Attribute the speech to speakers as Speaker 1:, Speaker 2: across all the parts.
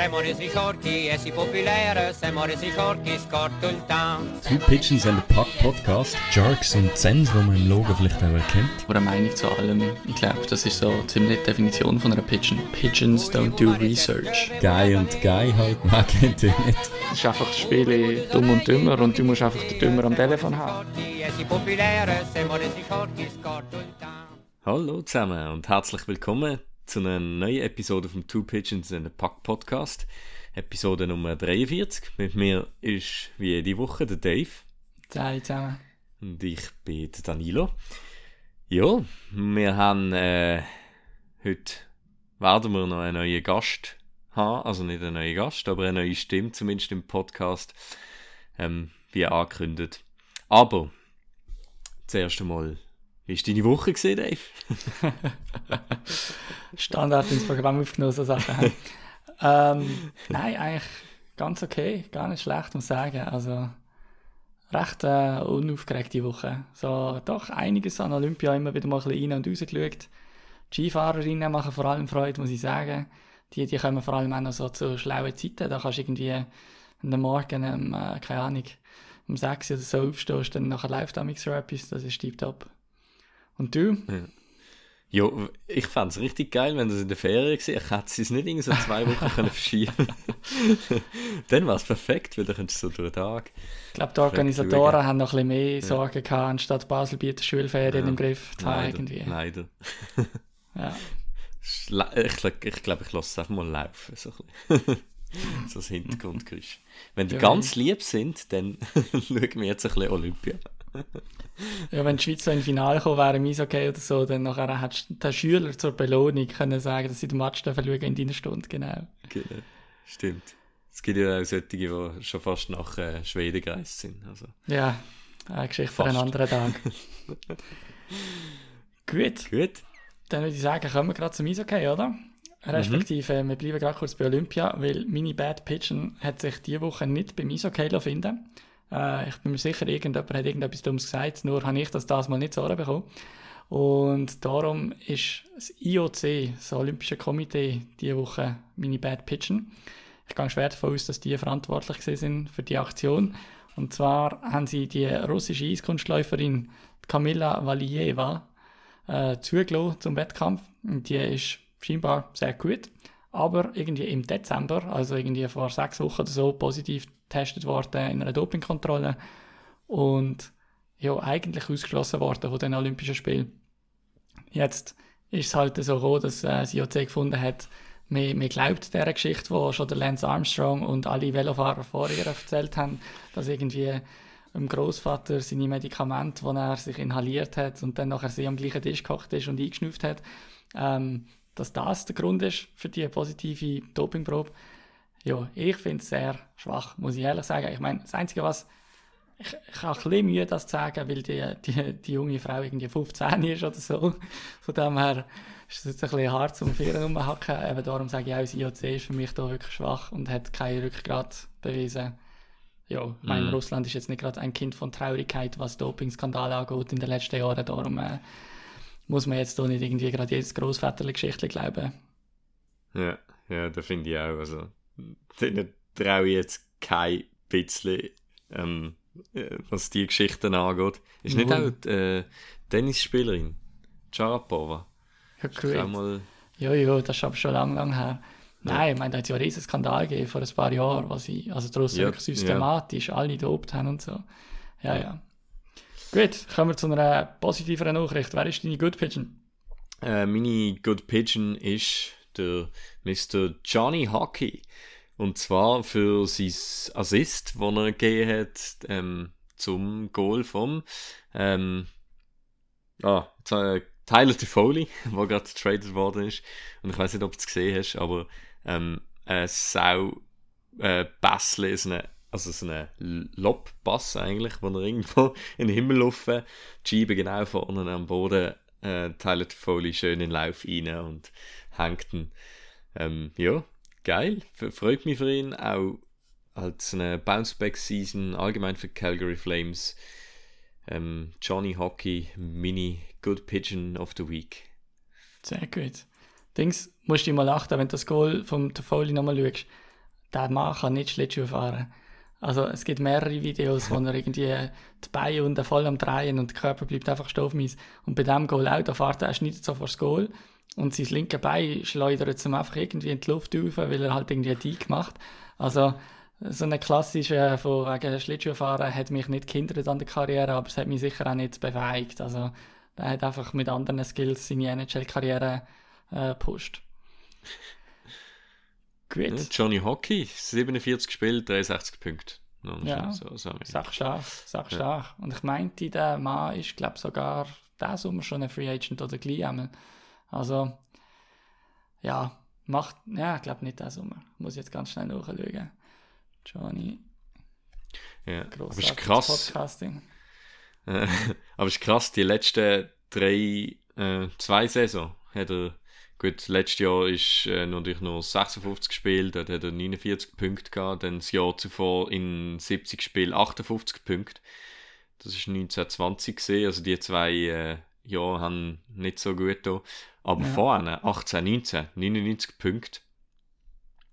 Speaker 1: Siamo resi forti e si popolare, siamo resi forti, scorto il town.
Speaker 2: Two Pigeons and a Puck Podcast. Jerks und Zens, die man im Logo vielleicht auch erkennt.
Speaker 3: Oder eine Meinung zu allem. Ich glaube, das ist so ziemlich die Definition von einer Pigeon. Pigeons don't do research.
Speaker 2: Guy und Guy halt, man kennt ihn nicht.
Speaker 3: Es ist einfach das Spiel dumm und dümmer und du musst einfach den Dümmer am Telefon haben.
Speaker 2: Hallo zusammen und herzlich willkommen zu einer neuen Episode vom Two Pigeons and a Puck Podcast. Episode Nummer 43. Mit mir ist wie jede Woche der Dave
Speaker 3: Hallo zusammen.
Speaker 2: und ich bin der Danilo. Ja, wir haben äh, heute werden wir noch einen neuen Gast haben, also nicht einen neuen Gast, aber eine neue Stimme, zumindest im Podcast, ähm, wie angekündigt. Aber zuerst einmal, wie war deine Woche gesehen, Dave?
Speaker 3: Standard ins Programm aufgenommen, so Sachen. ähm, nein, eigentlich ganz okay. Gar nicht schlecht, muss ich sagen. Also, recht äh, unaufgeregte Woche. So, doch einiges an Olympia immer wieder mal ein bisschen rein und raus geschaut. Die Skifahrerinnen machen vor allem Freude, muss ich sagen. Die, die kommen vor allem auch noch so zu schlauen Zeiten. Da kannst du irgendwie den Morgen, um, äh, keine Ahnung, um 6 oder so aufstehst, dann nachher läuft da so etwas. Das ist tiptop. Und du?
Speaker 2: Ja, ich fand es richtig geil, wenn das in der Ferien war. Ich hätte es nicht irgendwie so zwei Wochen können verschieben Dann war es perfekt, weil dann könntest du so durch den Tag.
Speaker 3: Ich glaube, die Organisatoren haben noch ein bisschen mehr Sorgen gehabt, anstatt Basel bietet Schulferien
Speaker 2: Ja,
Speaker 3: im Griff zu haben irgendwie.
Speaker 2: leider.
Speaker 3: Ja.
Speaker 2: Ich glaube, ich, glaub, ich lasse es einfach mal laufen. So, ein so das Hintergrundgeräusch. Wenn die
Speaker 3: Ja,
Speaker 2: ganz lieb sind, dann schauen wir jetzt ein bisschen Olympia.
Speaker 3: Ja, wenn die Schweiz so im Finale gekommen wäre im Eishockey oder so, dann nachher hättest du den Schüler zur Belohnung können sagen, dass sie den Match schauen in deiner Stunde, genau.
Speaker 2: Genau. Stimmt. Es gibt ja auch solche, die schon fast nach äh, Schweden gereist sind. Also.
Speaker 3: Ja, eine Geschichte für einen
Speaker 2: Fast.
Speaker 3: anderen Tag. Gut,
Speaker 2: Gut.
Speaker 3: dann würde ich sagen, kommen wir gerade zum Eishockey, oder? Respektive, wir bleiben gerade kurz bei Olympia, weil meine Bad Pigeon hat sich diese Woche nicht beim Eishockey finden äh, Ich bin mir sicher, irgendjemand hat irgendetwas Dummes gesagt, nur habe ich das das mal nicht Ohren bekommen. Und darum ist das IOC, das Olympische Komitee, diese Woche meine Bad Pigeon. Ich gehe schwer davon aus, dass die verantwortlich sind für die Aktion. Und zwar haben sie die russische Eiskunstläuferin Kamila Valieva äh, zugelassen zum Wettkampf. Und die ist scheinbar sehr gut. Aber irgendwie im Dezember, also irgendwie vor sechs Wochen oder so, positiv getestet worden in einer Dopingkontrolle. Und ja, eigentlich ausgeschlossen worden von den Olympischen Spielen. Jetzt ist es halt so gekommen, dass äh, das IOC gefunden hat, man, man glaubt dieser Geschichte, die schon der Lance Armstrong und alle Velofahrer vor ihr erzählt haben, dass irgendwie dem Großvater seine Medikamente, die er sich inhaliert hat und dann nachher sie am gleichen Tisch gekocht ist und eingeschnüfft hat, ähm, dass das der Grund ist für die positive Dopingprobe. Ja, ich finde es sehr schwach, muss ich ehrlich sagen. Ich meine, das Einzige, was ich, ich habe ein bisschen Mühe, das zu sagen, weil die, die, die junge Frau irgendwie 15 ist oder so. Von dem her ist es jetzt ein bisschen hart zum Vieren umhacken. Eben darum sage ich auch, das IOC ist für mich da wirklich schwach und hat kein Rückgrat bewiesen. Ja, ich meine,
Speaker 2: Mhm.
Speaker 3: Russland ist jetzt nicht gerade ein Kind von Traurigkeit, was Dopingskandale angeht in den letzten Jahren. Darum äh, muss man jetzt da nicht irgendwie gerade jedes Großväterli-Geschichtli glauben.
Speaker 2: Ja, ja, das finde ich auch. Also, denen traue ich jetzt kein bisschen, ähm, äh, was die Geschichten angeht. Ist nicht
Speaker 3: Null.
Speaker 2: auch die äh, Tennisspielerin, Sharapova?
Speaker 3: Ja,
Speaker 2: mal,
Speaker 3: Ja, ja, das ist aber schon lang, lang her. Nein, ich meine, da hat es ja einen riesen Skandal gegeben vor ein paar Jahren, wo sie, also Russen
Speaker 2: Ja,
Speaker 3: wirklich systematisch alle dopt haben und so. Ja, ja. Gut, kommen wir zu einer positiveren Nachricht. Wer ist deine Good Pigeon?
Speaker 2: äh, meine Good Pigeon ist der Mr. Johnny Hockey. Und zwar für sein Assist, den er gegeben hat ähm, zum Goal vom ähm, ah, äh, Tyler Toffoli, der gerade getradet worden ist. Und ich weiß nicht, ob du es gesehen hast, aber ähm, ein sau äh, ist eine, also so ein Lobpass eigentlich, wo er irgendwo in den Himmel laufen, die genau vorne am Boden, äh, Tyler Toffoli schön in den Lauf rein und hängt ihn. Ähm, ja, geil, freut mich für ihn, auch als eine Bounceback-Season allgemein für Calgary Flames. Ähm, Johnny Hockey, Mini Good Pigeon of the Week.
Speaker 3: Sehr gut. Dings, musst du mal achten, wenn du das Goal vom Toffoli nochmal schaust. der Mann kann nicht Schlittschuh fahren. Also es gibt mehrere Videos, wo er irgendwie die Beine unten voll am Drehen und der Körper bleibt einfach stoffmies. Und bei dem Goal auch, da fährt er, er schneidet so vor das Goal und sein linke Bein schleudert zum einfach irgendwie in die Luft rauf, weil er halt irgendwie die gemacht. Also so eine klassische von wegen Schlittschuhfahren hat mich nicht gehindert an der Karriere, aber es hat mich sicher auch nicht befähigt. Also er hat einfach mit anderen Skills seine NHL-Karriere äh, gepusht.
Speaker 2: Gut. Ja, Johnny Hockey, 47 Spiele, 63 Punkte.
Speaker 3: ja, so, so sag stark, sag stark. Und ich meinte, der Mann ist, glaube ich, sogar diesen Sommer schon ein Free Agent oder gleich einmal. Also, ja, macht, ja, ich glaube nicht diesen Sommer. Muss jetzt ganz schnell nachschauen. Johnny.
Speaker 2: Ja, aber ist krass. Podcasting. aber ist krass, die letzten drei, äh, zwei Saison hat er Gut, letztes Jahr ist äh, natürlich nur 56 gespielt, dort hat er 49 Punkte gehabt, dann das Jahr zuvor in 70 Spielen 58 Punkte. Das ist 1920 gesehen, also die zwei äh, Jahre haben nicht so gut da. Aber ja. vorne 18, 19, 99 Punkte.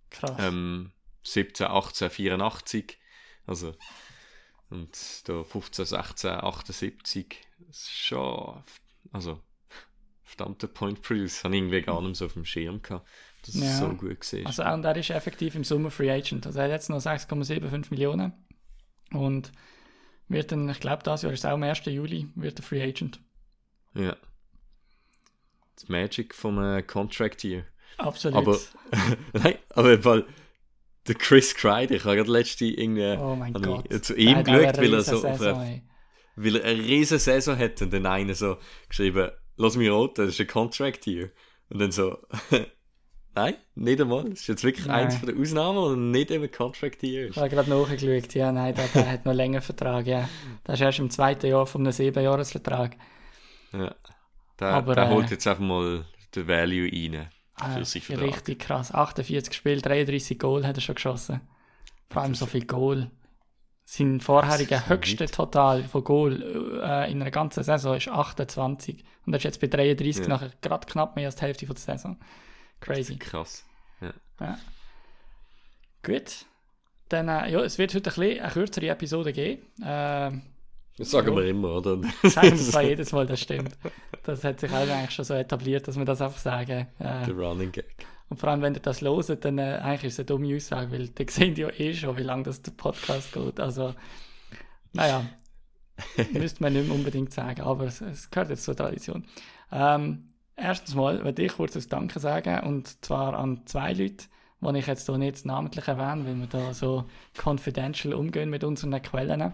Speaker 3: Krass.
Speaker 2: Ähm, 17, 18, 84. Also, und da 15, 16, 78. Das ist schon, also verdammter Point Produce. Habe ich irgendwie gar nicht so auf dem Schirm gehabt, dass ja. es so gut war.
Speaker 3: Also und er ist effektiv im Sommer Free Agent. Also er hat jetzt noch 6,75 Millionen und wird dann, ich glaube, das Jahr ist auch am 1. Juli, wird er Free Agent.
Speaker 2: Ja. Das Magic vom äh, Contract hier.
Speaker 3: Absolut.
Speaker 2: Aber, nein, aber weil der Chris Kreider, ich habe gerade letzte irgendwie
Speaker 3: oh mein Gott.
Speaker 2: zu ihm geschaut, weil er so Saison, weil er eine riesige Saison hat und dann einer so geschrieben, lass mich raten, das ist ein Contract hier. Und dann so, nein, nicht einmal. Das ist jetzt wirklich nein. eins von den Ausnahmen und nicht eben Contract hier
Speaker 3: ist. Ich habe gerade nachgeschaut, ja, nein, der, der hat noch länger Vertrag, ja. Das ist erst im zweiten Jahr von einem Siebenjahresvertrag.
Speaker 2: Ja, der, Aber, der äh, holt jetzt einfach mal den Value rein.
Speaker 3: Für äh, sich richtig krass. 48 Spiele, 33 Goal hat er schon geschossen. Vor allem so viel Goal. Sein vorheriger höchster Total von Goal äh, in einer ganzen Saison ist 28. Und er ist jetzt bei 33 ja. nachher gerade knapp mehr als die Hälfte von der Saison. Crazy.
Speaker 2: Krass. Ja.
Speaker 3: ja. Gut. Dann, äh, ja, es wird heute ein bisschen eine kürzere Episode geben. Äh,
Speaker 2: das sagen ja. wir immer, oder?
Speaker 3: sagen wir zwar jedes Mal, das stimmt. Das hat sich auch eigentlich schon so etabliert, dass wir das einfach sagen.
Speaker 2: Äh, Der Running Gag.
Speaker 3: Und vor allem, wenn ihr das loset, dann äh, eigentlich ist es eine dumme Aussage, weil ihr seht ja eh schon, wie lange das der Podcast geht. Also, naja, müsste man nicht mehr unbedingt sagen, aber es, es gehört jetzt zur Tradition. Ähm, erstens mal würde ich kurz ein Danke sagen, und zwar an zwei Leute, die ich jetzt hier nicht namentlich erwähne, weil wir da so confidential umgehen mit unseren Quellen.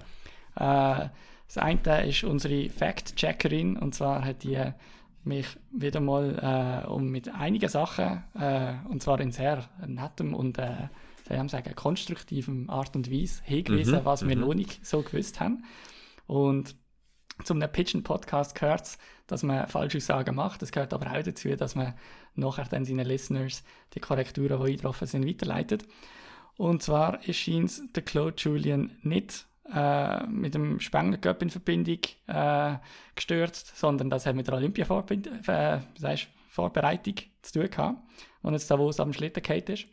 Speaker 3: Äh, das eine ist unsere Fact-Checkerin, und zwar hat die mich wieder mal äh, um mit einigen Sachen, äh, und zwar in sehr nettem und äh, soll sagen, konstruktivem Art und Weise hingewiesen, mhm, was wir mhm. noch nicht so gewusst haben. Und zum Pitchen-Podcast gehört es, dass man falsche Aussagen macht. Es gehört aber auch dazu, dass man nachher dann seinen Listeners die Korrekturen, die eingetroffen sind, weiterleitet. Und zwar erscheint der Claude Julian nicht äh, mit dem Spengler Cup in Verbindung äh, gestürzt, sondern das hat mit der Olympia-Vorbereitung äh, zu tun gehabt, wo jetzt Davos am Schlitten ist.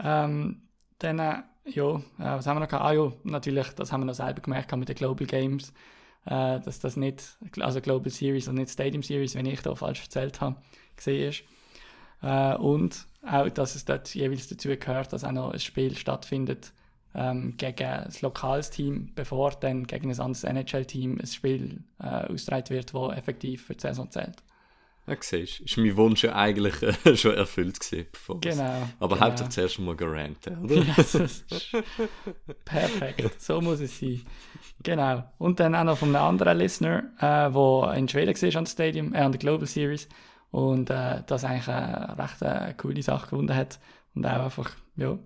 Speaker 3: Ähm, dann, äh, ja, äh, was haben wir noch gehabt? Ah ja, natürlich, das haben wir noch selber gemerkt mit den Global Games, äh, dass das nicht, also Global Series und nicht Stadium Series, wenn ich da falsch erzählt habe, gesehen ist. Und auch, dass es dort jeweils dazu gehört, dass auch noch ein Spiel stattfindet, ähm, gegen das Lokalsteam, bevor dann gegen ein anderes NHL-Team ein Spiel äh, ausgetragen wird, das effektiv für die Saison zählt.
Speaker 2: Ja, siehst ist mein Wunsch ja eigentlich äh, schon erfüllt gewesen.
Speaker 3: Genau.
Speaker 2: Aber
Speaker 3: genau.
Speaker 2: hauptsächlich zuerst mal gerantet, oder?
Speaker 3: perfekt, so muss es sein. Genau. Und dann auch noch von einem anderen Listener, der äh, in Schweden war an, Stadium, äh, an der Global Series und äh, das eigentlich eine recht äh, coole Sache gefunden hat und auch einfach, ja,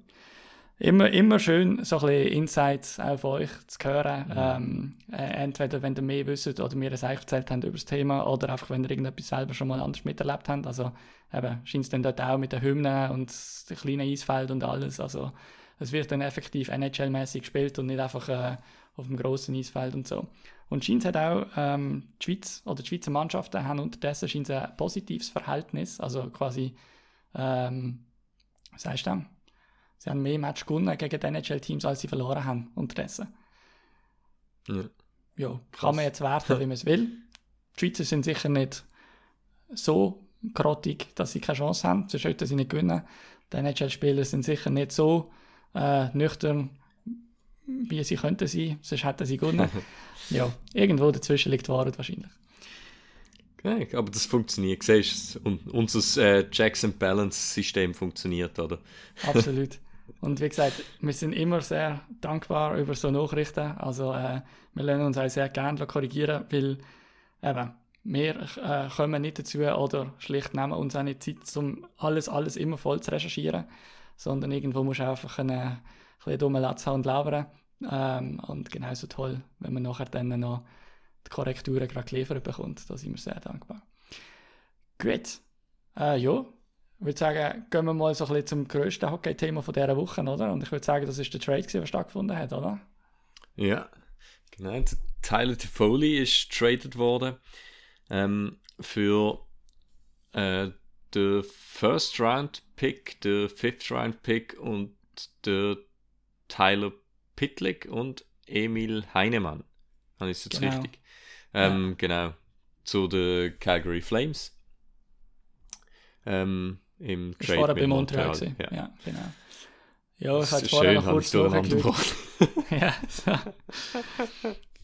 Speaker 3: immer, immer schön, so ein bisschen Insights auch von euch zu hören. Ja. Ähm, äh, entweder, wenn ihr mehr wisst oder mir das eigentlich erzählt habt über das Thema oder einfach, wenn ihr irgendetwas selber schon mal anders miterlebt habt. Also, eben, scheint es dann dort auch mit den Hymnen und dem kleinen Eisfeld und alles. Also, es wird dann effektiv NHL-mäßig gespielt und nicht einfach äh, auf dem grossen Eisfeld und so. Und scheint hat auch ähm, die Schweiz oder die Schweizer Mannschaften haben unterdessen scheint ein positives Verhältnis, also quasi, ähm, was heißt das? Sie haben mehr Match gewonnen gegen die NHL-Teams, als sie verloren haben unterdessen.
Speaker 2: Ja.
Speaker 3: Ja, kann man jetzt werten, wie man es will. Die Schweizer sind sicher nicht so grottig, dass sie keine Chance haben, sonst sollten sie nicht gewinnen. Die NHL-Spieler sind sicher nicht so äh, nüchtern, wie sie könnten sein, sonst hätten sie gewonnen. ja, irgendwo dazwischen liegt die Wahrheit wahrscheinlich.
Speaker 2: Okay, aber das funktioniert, siehst du, unser äh, Jackson-Balance-System funktioniert, oder?
Speaker 3: Absolut. Und wie gesagt, wir sind immer sehr dankbar über so Nachrichten. Also äh, wir lernen uns auch sehr gerne korrigieren, weil eben, wir äh, kommen nicht dazu oder schlicht nehmen uns auch nicht Zeit, um alles, alles immer voll zu recherchieren, sondern irgendwo muss du einfach einen, einen bisschen dummen Latz haben und labern. Ähm, und genauso toll, wenn man nachher dann noch die Korrekturen gerade geliefert bekommt. Da sind wir sehr dankbar. Gut. Äh, ja, ich würde sagen, gehen wir mal so ein bisschen zum grössten Hockey-Thema von dieser Woche, oder? Und ich würde sagen, das ist der Trade, der stattgefunden hat, oder?
Speaker 2: Ja, genau. Tyler Toffoli ist traded worden ähm, für äh, den First Round Pick, den Fifth Round Pick und der Tyler Pitlick und Emil Heinemann. Habe ich jetzt genau. richtig? Ähm, ja. Genau. Zu den Calgary Flames. Ähm, Im
Speaker 3: Trade ich vorher bei Montreal. Montreal. Ja. ja, genau. Ja, ich hatte vorher noch kurz nachgeschaut. ja, so.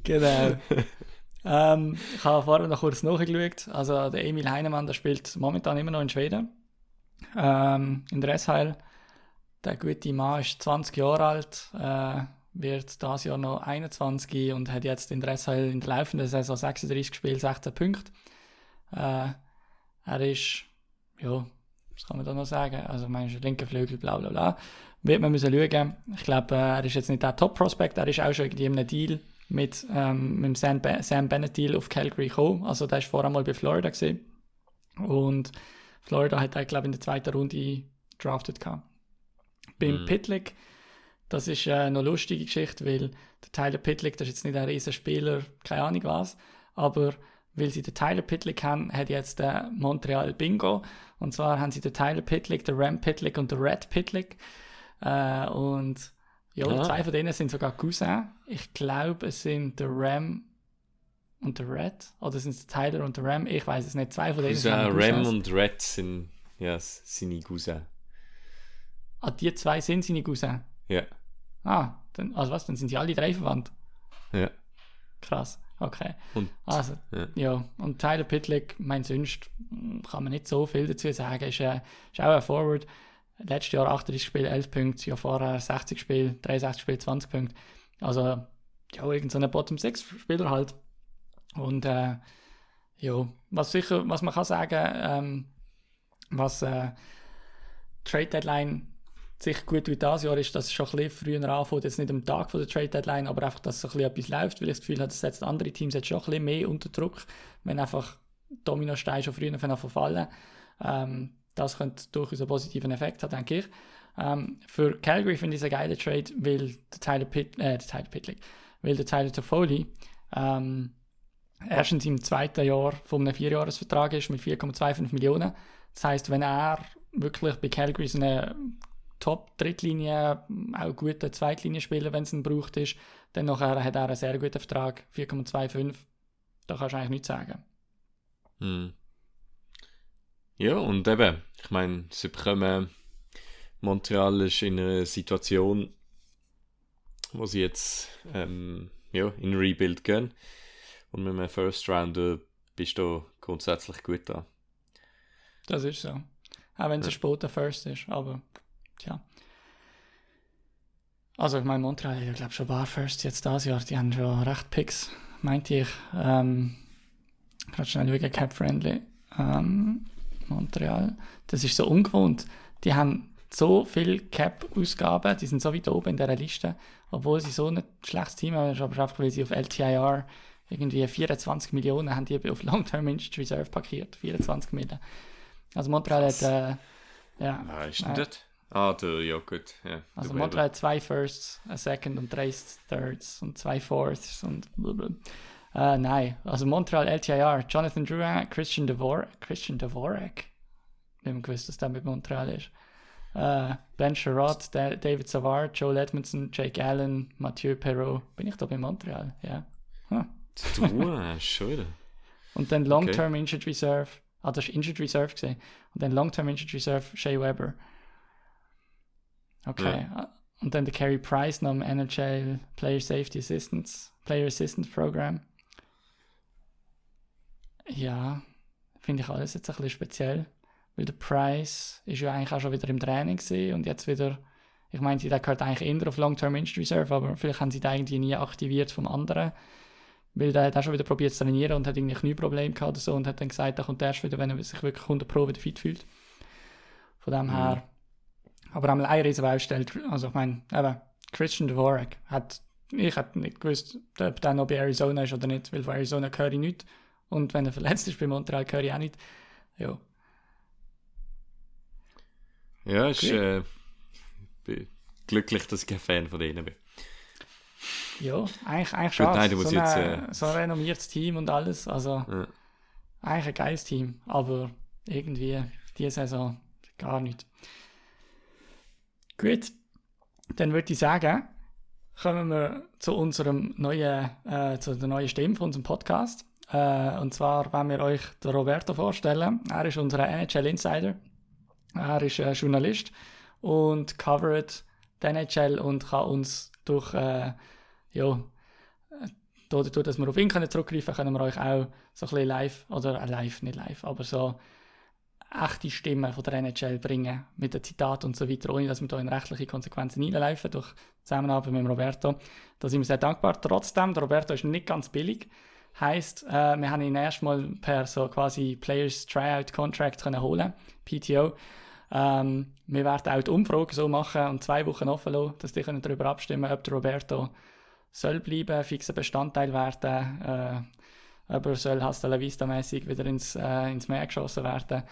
Speaker 3: genau. ähm, ich habe vorher noch kurz nachgeschaut. Also der Emil Heinemann, der spielt momentan immer noch in Schweden. Ähm, in der SHL. Der gute Mann ist 20 Jahre alt, äh, wird dieses Jahr noch 21 und hat jetzt in der SHL in der laufenden Saison 36 Spiele, 16 Punkte. Äh, er ist, ja, was kann man da noch sagen? Also, ich meine, linker Flügel, bla bla bla. Wird man müssen schauen. Ich glaube, äh, er ist jetzt nicht der Top-Prospect, er ist auch schon irgendwie in einem Deal mit, ähm, mit dem Sam, Be Sam Bennett Deal auf Calgary gekommen. Also der ist vorher mal bei Florida gesehen. Und Florida hat er, glaube ich, in der zweiten Runde drafted gehabt. Beim mhm. Pitlick, das ist äh, eine lustige Geschichte, weil der Tyler Pitlick, das ist jetzt nicht ein riesen Spieler, keine Ahnung was, aber weil sie den Tyler Pitlick haben, hat jetzt der Montreal Bingo. Und zwar haben sie den Tyler Pitlick, den Ram Pitlick und den Red Pitlick. Äh, und ja, ja, zwei von denen sind sogar Cousin. Ich glaube, es sind der Ram und der Red. Oder sind es der Tyler und der Ram? Ich weiß es nicht. Zwei von denen
Speaker 2: Cousin, sind Ram und Red sind ja, seine Cousin.
Speaker 3: Ah, die zwei sind seine Cousin?
Speaker 2: Ja.
Speaker 3: Ah, dann, also was, dann sind sie alle drei verwandt?
Speaker 2: Ja.
Speaker 3: Krass. Okay.
Speaker 2: Und,
Speaker 3: also, ja. ja. Und Tyler Pitlick, mein sonst kann man nicht so viel dazu sagen, ist, äh, ist auch ein Forward. Letztes Jahr 38 Spiele, 11 Punkte, ja vorher 60 Spiele, 63 Spiele, 20 Punkte. Also, ja, irgendein so Bottom-6-Spieler halt. Und, äh, ja, was sicher, was man kann sagen, ähm, was äh, Trade Deadline sich gut wie das Jahr ist, dass es schon ein bisschen früher anfängt, jetzt nicht am Tag von der Trade Deadline, aber einfach, dass so ein bisschen etwas läuft, weil ich das Gefühl habe, das setzt andere Teams jetzt schon ein bisschen mehr unter Druck, wenn einfach Dominosteine schon früher verfallen. Ähm, das könnte durchaus einen positiven Effekt haben, denke ich. Ähm, für Calgary finde ich es ein geiler Trade, weil der Tyler, Pitt, äh, der Tyler Pitlick, weil der Tyler Toffoli ähm, erstens im zweiten Jahr von einem Vierjahresvertrag ist mit 4,25 Millionen. Das heißt, wenn er wirklich bei Calgary so eine Top-Drittlinie, auch gute Zweitlinie-Spieler, wenn es ihn braucht ist. Dann nachher hat er einen sehr guten Vertrag, 4,25. Da kannst du eigentlich nichts sagen.
Speaker 2: Hm. Ja, und eben, ich meine, sie bekommen, Montreal ist in einer Situation, wo sie jetzt ähm, ja, in Rebuild gehen. Und mit einem First Rounder bist du grundsätzlich gut da.
Speaker 3: Das ist so. Auch wenn es ja. ein später First ist, aber Tja. Also ich meine, Montreal hat ja glaube schon Bar First jetzt das Jahr, die haben schon recht Picks, meinte ich. Ähm, gerade schnell wegen Cap Friendly. Ähm, Montreal, das ist so ungewohnt. Die haben so viel Cap-Ausgaben, die sind so weit oben in dieser Liste, obwohl sie so ein schlechtes Team haben, aber einfach weil sie auf LTIR irgendwie 24 Millionen haben die auf Long-Term Injured Reserve parkiert, 24 Millionen. Also Montreal hat, äh, ja.
Speaker 2: Was ist denn äh, das? Ah, der, ja gut. Ja,
Speaker 3: also Montreal hat zwei Firsts, ein Second und drei Thirds und zwei Fourths und blablabla. Uh, nein, also Montreal LTIR, Jonathan Drouin, Christian Dvorak, Christian Dvorak. Ich habe gewusst, dass der mit Montreal ist. äh, Ben Sherrod, David Savard, Joel Edmondson, Jake Allen, Mathieu Perrault. Bin ich da bei Montreal? Ja. Huh.
Speaker 2: Du, schon wieder.
Speaker 3: Und dann Long-Term okay. Injured Reserve. Ah, das war Injured Reserve gesehen. Und dann Long-Term Injured Reserve Shea Weber. Okay. Ja. Ah, und dann der Carey Price noch im NHL Player Safety Assistance, Player Assistance Program. Ja, finde ich alles jetzt ein bisschen speziell. Weil der Price ist ja eigentlich auch schon wieder im Training und jetzt wieder, ich meine, der gehört eigentlich eher auf Long-Term Injured Reserve, aber vielleicht haben sie den irgendwie nie aktiviert vom anderen. Weil der hat auch schon wieder probiert zu trainieren und hat irgendwie Knieprobleme gehabt oder so und hat dann gesagt, er kommt erst wieder, wenn er sich wirklich 100 Pro wieder fit fühlt. Von dem mhm. her. Aber einmal eine riesen Baustelle, also ich meine, eben, Christian Dvorak hat, ich hätte nicht gewusst, ob der noch bei Arizona ist oder nicht, weil von Arizona höre ich nicht. Und wenn er verletzt ist bei Montreal, höre ich auch nicht. Ja.
Speaker 2: Ja, ich äh, bin glücklich, dass ich kein Fan von denen bin.
Speaker 3: Ja, eigentlich, eigentlich schade. Nein, du musst so, jetzt, eine, äh... so ein renommiertes Team und alles. Also, ja. eigentlich ein geiles Team. Aber irgendwie diese Saison gar nicht. Gut, dann würde ich sagen, kommen wir zu unserem neuen, äh, zu der neuen Stimme von unserem Podcast. Äh, und zwar wollen wir euch den Roberto vorstellen. Er ist unser NHL Insider. Er ist äh, Journalist und covert die NHL und kann uns durch äh, ja, dadurch, dass wir auf ihn können zurückgreifen können, können wir euch auch so ein bisschen live, oder äh, live, nicht live, aber so echte Stimmen von der NHL bringen, mit den Zitaten und so weiter, ohne dass wir da in rechtliche Konsequenzen hineinlaufen, durch Zusammenarbeit mit Roberto. Da sind wir sehr dankbar. Trotzdem, der Roberto ist nicht ganz billig. Heißt, äh, wir haben ihn erstmal per so quasi Players Tryout Contract können holen, PTO. Ähm, wir werden auch die Umfrage so machen und zwei Wochen offen lassen, dass die darüber abstimmen ob der Roberto soll bleiben, fixer Bestandteil werden, äh, aber soll Hasta la Vista mäßig wieder ins, äh, ins Meer geschossen werden.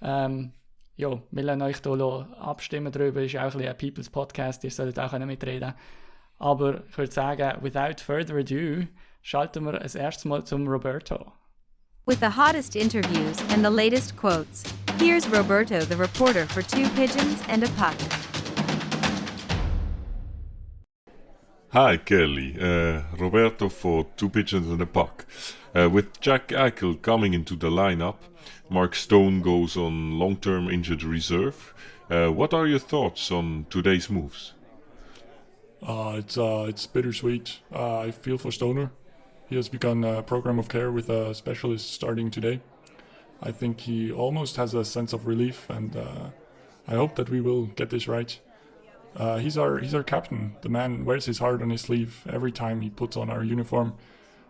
Speaker 3: Ähm, ja, wir lassen euch hier abstimmen darüber, ist auch ein, ein People's Podcast, ihr solltet auch mitreden Aber ich würde sagen, without further ado, schalten wir das erste Mal zum Roberto.
Speaker 4: With the hottest interviews and the latest quotes, here's Roberto the reporter for Two Pigeons and a Puck.
Speaker 5: Hi, Kelly. Uh, Roberto for Two Pigeons and a Puck. Uh, with Jack Eichel coming into the lineup, Mark Stone goes on long term injured reserve. Uh, what are your thoughts on today's moves?
Speaker 6: Uh, it's uh, it's bittersweet. Uh, I feel for Stoner. He has begun a program of care with a specialist starting today. I think he almost has a sense of relief, and I hope that we will get this right. Uh, he's our he's our captain. The man wears his heart on his sleeve every time he puts on our uniform,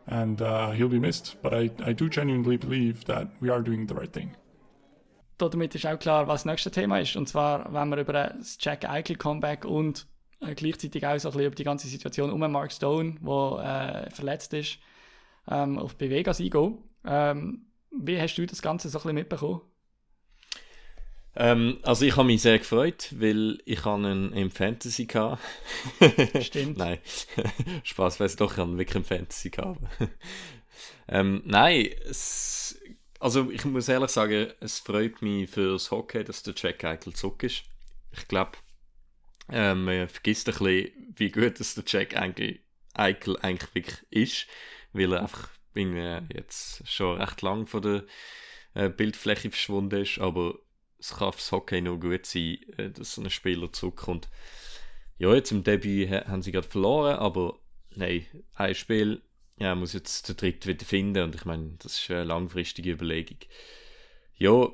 Speaker 6: and uh, he'll be missed. But I, I do genuinely believe that we are doing the right thing.
Speaker 3: Damit ist auch klar, was das nächste Thema ist. Und zwar, wenn wir über das Jack Eichel Comeback und äh, gleichzeitig auch so ein bisschen über die ganze Situation um Mark Stone, der äh, verletzt ist, ähm, auf Bewegas eingehen. Ähm, wie hast du das Ganze so ein bisschen mitbekommen?
Speaker 2: Ähm, also ich habe mich sehr gefreut, weil ich einen im Fantasy hatte.
Speaker 3: Stimmt.
Speaker 2: nein, Spaß weiß doch, ich habe wirklich im Fantasy gehabt. ähm, nein, es, also ich muss ehrlich sagen, es freut mich fürs Hockey, dass der Jack Eichel zurück ist. Ich glaube, ähm, man vergisst ein bisschen, wie gut dass der Jack Eichel, Eichel eigentlich wirklich ist, weil er einfach bin, jetzt schon recht lang von der äh, Bildfläche verschwunden ist, aber es kann fürs Hockey noch gut sein, äh, dass so ein Spieler zurückkommt. Ja, jetzt im Debüt haben sie gerade verloren, aber nein, ein Spiel ja, muss jetzt der dritte wieder finden und ich meine, das ist eine langfristige Überlegung. Ja,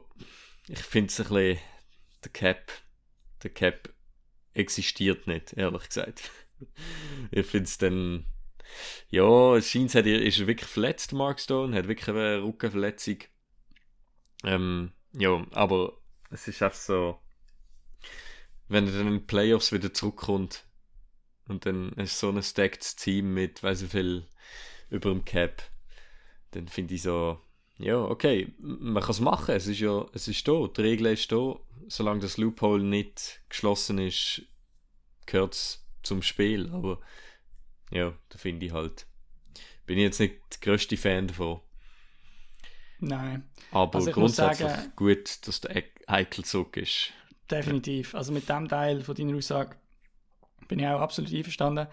Speaker 2: ich finde es ein bisschen, der Cap, der Cap existiert nicht, ehrlich gesagt. ich finde es dann, ja, es scheint, er ist wirklich verletzt, Mark Stone, hat wirklich eine Rückenverletzung. Ähm, ja, aber es ist einfach so, wenn er dann in den Playoffs wieder zurückkommt und dann ist so ein stacked Team mit, weiß ich viel, über dem Cap, dann finde ich so, ja, okay, man kann es machen, es ist ja, es ist da, die Regel ist da, solange das Loophole nicht geschlossen ist, gehört es zum Spiel, aber ja, da finde ich halt, bin ich jetzt nicht der größte Fan davon.
Speaker 3: Nein.
Speaker 2: Aber also grundsätzlich sagen, gut, dass der Eichel zurück ist.
Speaker 3: definitiv. Also mit dem Teil von deiner Aussage bin ich auch absolut einverstanden.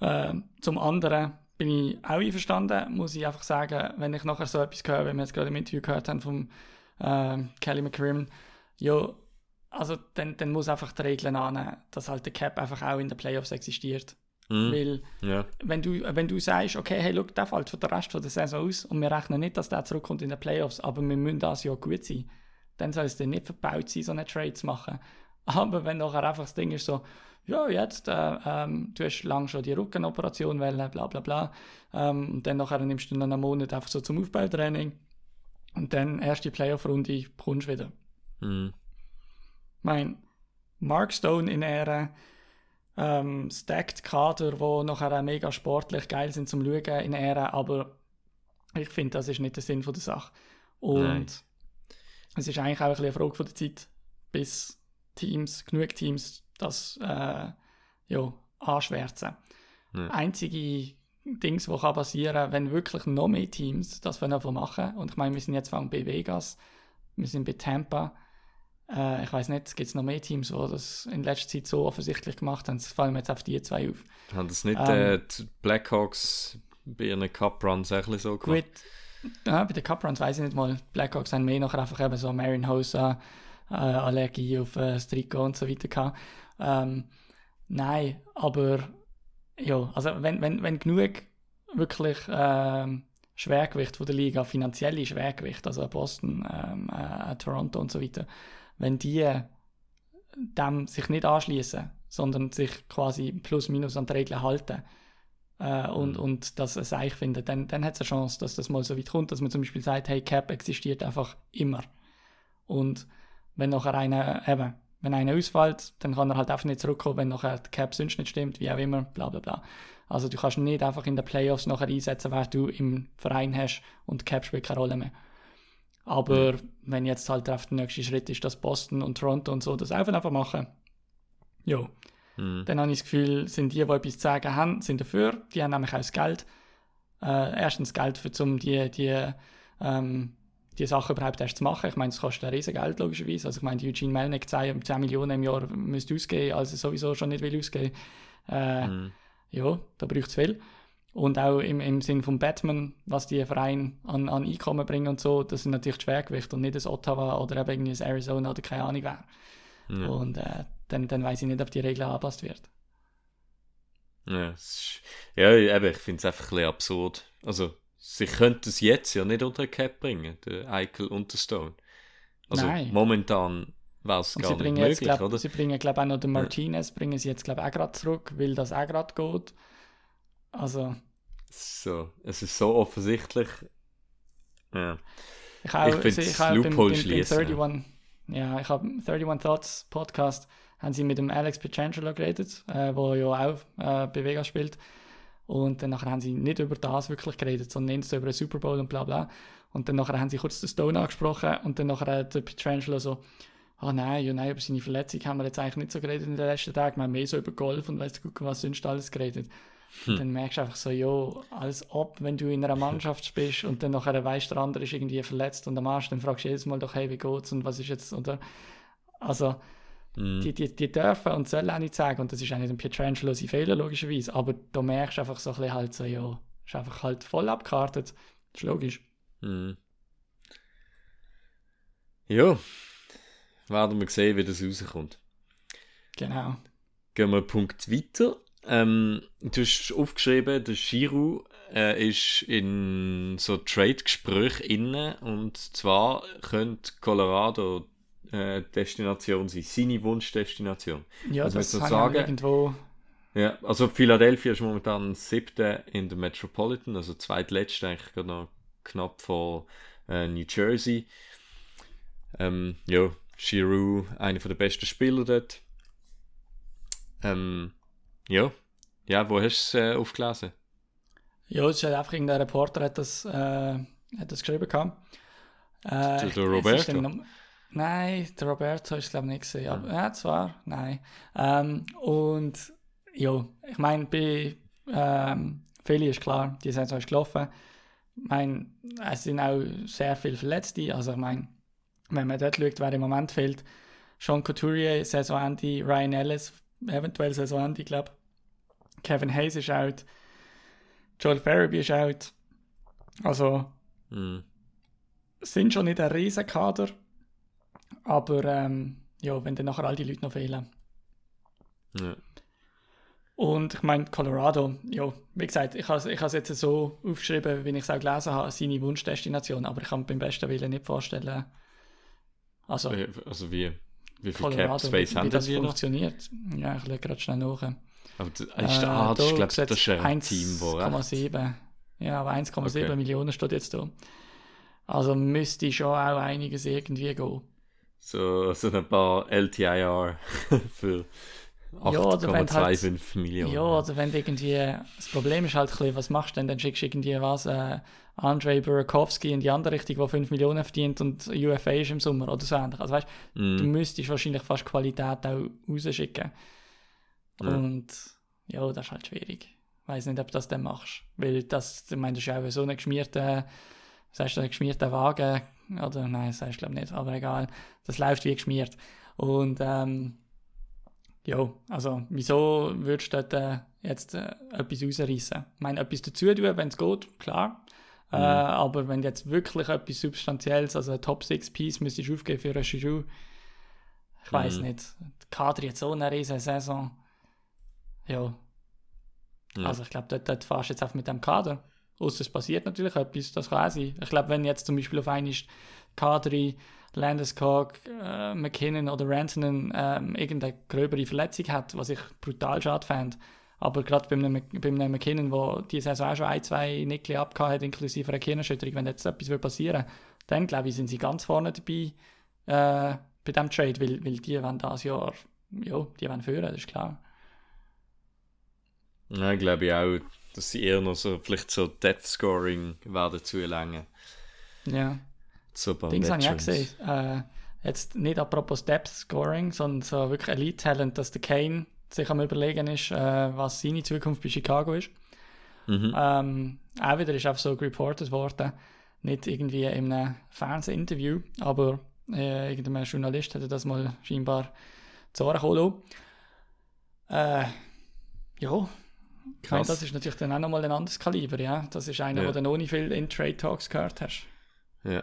Speaker 3: Äh, zum anderen bin ich auch einverstanden, muss ich einfach sagen, wenn ich nachher so etwas höre, wie wir jetzt gerade im Interview gehört haben vom äh, Kelly McCrimmon, ja, also dann, dann muss einfach die Regeln annehmen, dass halt der Cap einfach auch in den Playoffs existiert.
Speaker 2: Mhm.
Speaker 3: Weil,
Speaker 2: Ja.
Speaker 3: wenn du, wenn du sagst, okay, hey, look, der fällt für den Rest von der Saison aus und wir rechnen nicht, dass der zurückkommt in den Playoffs, aber wir müssen das Jahr gut sein, dann soll es dir nicht verbaut sein, so einen Trade zu machen. Aber wenn nachher einfach das Ding ist so, ja, jetzt, äh, ähm, du hast lange schon die Rückenoperation wollen, bla bla bla, ähm, und dann nachher nimmst du noch einen Monat einfach so zum Aufbautraining und dann erst die Playoff-Runde bekommst du wieder.
Speaker 2: Mhm.
Speaker 3: mein Mark Stone in einer ähm, stacked Kader, wo nachher auch mega sportlich geil sind zum Schauen in einer, aber ich finde, das ist nicht der Sinn von der Sache. Und
Speaker 2: Nein.
Speaker 3: Es ist eigentlich auch ein bisschen eine Frage von der Zeit, bis Teams, genug Teams das äh, ja, anschwärzen.
Speaker 2: Ja.
Speaker 3: Einzige Dings, die kann passieren, wenn wirklich noch mehr Teams das von machen. Und ich meine, wir sind jetzt allem bei Vegas, wir sind bei Tampa. Äh, ich weiß nicht, gibt es noch mehr Teams, die das in letzter Zeit so offensichtlich gemacht haben? Es fallen mir jetzt auf die zwei auf.
Speaker 2: Haben das nicht
Speaker 3: Ähm.
Speaker 2: äh, die Blackhawks bei ihren Cup-Runs auch so gemacht?
Speaker 3: Gut, ja, bei den Cup Runs weiß ich nicht mal. Blackhawks haben mehr nachher einfach eben so Marion Hosa, äh, Allergie auf äh, das Trikot und so weiter gehabt. Ähm, nein, aber ja, also wenn, wenn, wenn genug wirklich ähm, Schwergewicht von der Liga, finanzielle Schwergewicht, also Boston, ähm, äh, Toronto und so weiter, wenn die dem sich nicht anschließen, sondern sich quasi plus minus an die Regeln halten, äh, und, und das ein Seich finden, dann, dann hat es eine Chance, dass das mal so weit kommt, dass man zum Beispiel sagt, hey, Cap existiert einfach immer. Und wenn nachher einer, eben, wenn einer ausfällt, dann kann er halt einfach nicht zurückkommen, wenn nachher die Cap sonst nicht stimmt, wie auch immer, bla bla bla. Also du kannst nicht einfach in den Playoffs nachher einsetzen, wer du im Verein hast und Cap spielt keine Rolle mehr. Aber wenn jetzt halt der nächste Schritt ist, dass Boston und Toronto und so das einfach einfach machen, ja,
Speaker 2: Mhm.
Speaker 3: dann habe ich das Gefühl, sind die, die etwas zu sagen haben, sind dafür. Die haben nämlich auch das Geld. Äh, erstens Geld, für, um die, die, ähm, die Sachen überhaupt erst zu machen. Ich meine, es kostet ein riesen Geld, logischerweise. Also ich meine, Eugene Melnick 10, 10 Millionen im Jahr müsste ausgeben, als er sowieso schon nicht will ausgeben. Äh,
Speaker 2: Mhm.
Speaker 3: Ja, da braucht es viel. Und auch im, im Sinn von Batman, was die Vereine an, an Einkommen bringen und so, das sind natürlich Schwergewichte und nicht das Ottawa oder eben irgendwie das Arizona oder keine Ahnung wer.
Speaker 2: Ja.
Speaker 3: Und äh, dann, dann weiß ich nicht, ob die Regel angepasst wird.
Speaker 2: Ja, ist, ja eben, ich finde es einfach ein bisschen absurd. Also, sie könnten es jetzt ja nicht unter den Cap bringen, der Eichel und der Stone. Also,
Speaker 3: Nein.
Speaker 2: momentan wäre es gar
Speaker 3: sie
Speaker 2: nicht möglich,
Speaker 3: jetzt, glaub,
Speaker 2: oder?
Speaker 3: sie bringen, glaube auch noch den Martinez, bringen sie jetzt, glaube auch gerade zurück, weil das auch gerade geht. Also,
Speaker 2: So, es ist so offensichtlich. Ja.
Speaker 3: ich habe
Speaker 2: Ich
Speaker 3: ich habe beim,
Speaker 2: Loophole
Speaker 3: 31, ja, ich habe 31 Thoughts Podcast, haben sie mit dem Alex Pietrangelo geredet, äh, wo ja auch äh, bei Vegas spielt. Und dann nachher haben sie nicht über das wirklich geredet, sondern eher so über den Super Bowl und bla bla. Und dann nachher haben sie kurz den Stone angesprochen und dann nachher hat der Pietrangelo so, ah nein, ja nein, über seine Verletzung haben wir jetzt eigentlich nicht so geredet in den letzten Tagen, wir haben mehr so über Golf und weißt du, was sonst alles geredet. Und dann merkst du einfach so, jo, als ob, wenn du in einer Mannschaft spielst und dann nachher weißt, der andere ist irgendwie verletzt und am Arsch, dann fragst du jedes Mal doch, hey, wie geht's und was ist jetzt, oder? Also,
Speaker 2: Mhm.
Speaker 3: die, die, die dürfen und sollen auch nicht sagen, und das ist auch nicht ein Pietrangelo sein Fehler, logischerweise, aber da merkst du einfach so ein bisschen halt so, ja, ist einfach halt voll abgekartet. Das ist logisch.
Speaker 2: Mhm. Ja, werden wir sehen, wie das rauskommt.
Speaker 3: Genau.
Speaker 2: Gehen wir einen Punkt weiter. Ähm, du hast aufgeschrieben, der Shiro äh, ist in so Trade-Gesprächen inne und zwar könnte Colorado äh, Destination sein, seine Wunschdestination.
Speaker 3: Ja,
Speaker 2: Also
Speaker 3: das ich
Speaker 2: sagen?
Speaker 3: irgendwo.
Speaker 2: Ja, also Philadelphia ist momentan siebte in der Metropolitan, also zweitletzte eigentlich gerade noch knapp vor äh, New Jersey. Ähm, ja, Giroux, einer der besten Spieler dort. Ähm, ja, ja, wo hast du es äh, aufgelesen?
Speaker 3: Ja, es ist halt einfach irgendein Reporter hat das, äh, hat das geschrieben gehabt. Äh,
Speaker 2: Der
Speaker 3: es Nein, der Roberto ist glaube ich nicht gesehen. Aber, ja, zwar, nein. Ähm, und ja, ich meine, bei ähm, Philly ist klar, die Saison ist gelaufen. Ich meine, es sind auch sehr viele Verletzte. Also ich meine, wenn man dort schaut, wer im Moment fehlt, Sean Couturier, Saisonende, Ryan Ellis, eventuell Saisonende, glaube Kevin Hayes ist out, Joel Farabee ist out. Also,
Speaker 2: Mhm.
Speaker 3: sind schon nicht ein riesen Kader, aber ähm, ja, wenn dann nachher all die Leute noch fehlen.
Speaker 2: Ja.
Speaker 3: Und ich meine, Colorado, ja, wie gesagt, ich habe es jetzt so aufgeschrieben, wie ich es auch gelesen habe, seine Wunschdestination, aber ich kann mir beim besten Willen nicht vorstellen, also
Speaker 2: Also wie, wie viel
Speaker 3: Colorado,
Speaker 2: Cap Space
Speaker 3: wie,
Speaker 2: haben
Speaker 3: wie das funktioniert. Ja, ich schaue gerade schnell nach.
Speaker 2: Aber das, ist
Speaker 3: Äh,
Speaker 2: der, ah, das ist,
Speaker 3: da
Speaker 2: glaube
Speaker 3: sieht's
Speaker 2: das ist ein Team, wo recht-
Speaker 3: 1,7. Ja, aber 1,7
Speaker 2: Okay.
Speaker 3: Millionen steht jetzt da. Also müsste schon auch einiges irgendwie gehen.
Speaker 2: So, so ein paar LTIR für
Speaker 3: Ja, oder wenn halt-
Speaker 2: 8,25 Millionen.
Speaker 3: Ja, oder wenn irgendwie. Das Problem ist halt ein bisschen, was machst du denn? Dann schickst du irgendwie was, äh, Andrei Burakovsky in die andere Richtung, der 5 Millionen verdient und UFA ist im Sommer oder so ähnlich. Also weißt
Speaker 2: Mhm.
Speaker 3: du, müsstest wahrscheinlich fast Qualität auch rausschicken.
Speaker 2: Ja.
Speaker 3: Und ja, das ist halt schwierig. Ich weiß nicht, ob du das dann machst. Weil das, ich meine, das ist ja auch so ein geschmierter, sagst du, ein geschmierter Wagen. Oder nein, das heißt glaube nicht, aber egal. Das läuft wie geschmiert. Und ähm, ja, also wieso würdest du dort äh, jetzt äh, etwas rausreißen? Ich meine, etwas dazu tun, wenn es geht, klar. Äh, aber wenn jetzt wirklich etwas Substanzielles, also ein Top-6-Piece müsstest du aufgeben für einen Juju, ich weiß
Speaker 2: Mhm.
Speaker 3: nicht. Die Kader jetzt so eine riesen Saison. Ja.
Speaker 2: Ja.
Speaker 3: Also ich glaube, dort, dort fährst du jetzt einfach mit dem Kader. Außer es passiert natürlich etwas, das kann auch sein. Ich glaube, wenn jetzt zum Beispiel auf einmal Kadri, Landeskog, äh, McKinnon oder Rantanen ähm, irgendeine gröbere Verletzung hat, was ich brutal schade fände. Aber gerade bei einem, McKinnon, der die Saison auch schon ein, zwei Nickel abgehauen hat, inklusive einer Gehirnerschütterung, wenn jetzt etwas passieren dann glaube ich, sind sie ganz vorne dabei äh, bei diesem Trade, weil, weil die wollen das Jahr, ja, die wollen führen, das ist klar.
Speaker 2: Ja, glaube ich auch, dass sie eher noch so, vielleicht so Depth Scoring werden zu erlangen.
Speaker 3: Ja.
Speaker 2: So paar
Speaker 3: Dings habe ich auch gesehen. Äh, jetzt nicht apropos Depth Scoring, sondern so wirklich Elite Talent, dass der Kane sich am überlegen ist, äh, was seine Zukunft bei Chicago ist.
Speaker 2: Mhm.
Speaker 3: Ähm, auch wieder ist auch so reported worden, nicht irgendwie in einem Fernsehinterview, aber äh, irgendein Journalist hatte das mal scheinbar zu Ohren. Äh, ja, ich meine,
Speaker 2: Krass.
Speaker 3: das ist natürlich dann auch nochmal ein anderes Kaliber, ja. Das ist einer,
Speaker 2: Ja.
Speaker 3: wo du noch nicht viel in Trade Talks gehört hast.
Speaker 2: Ja.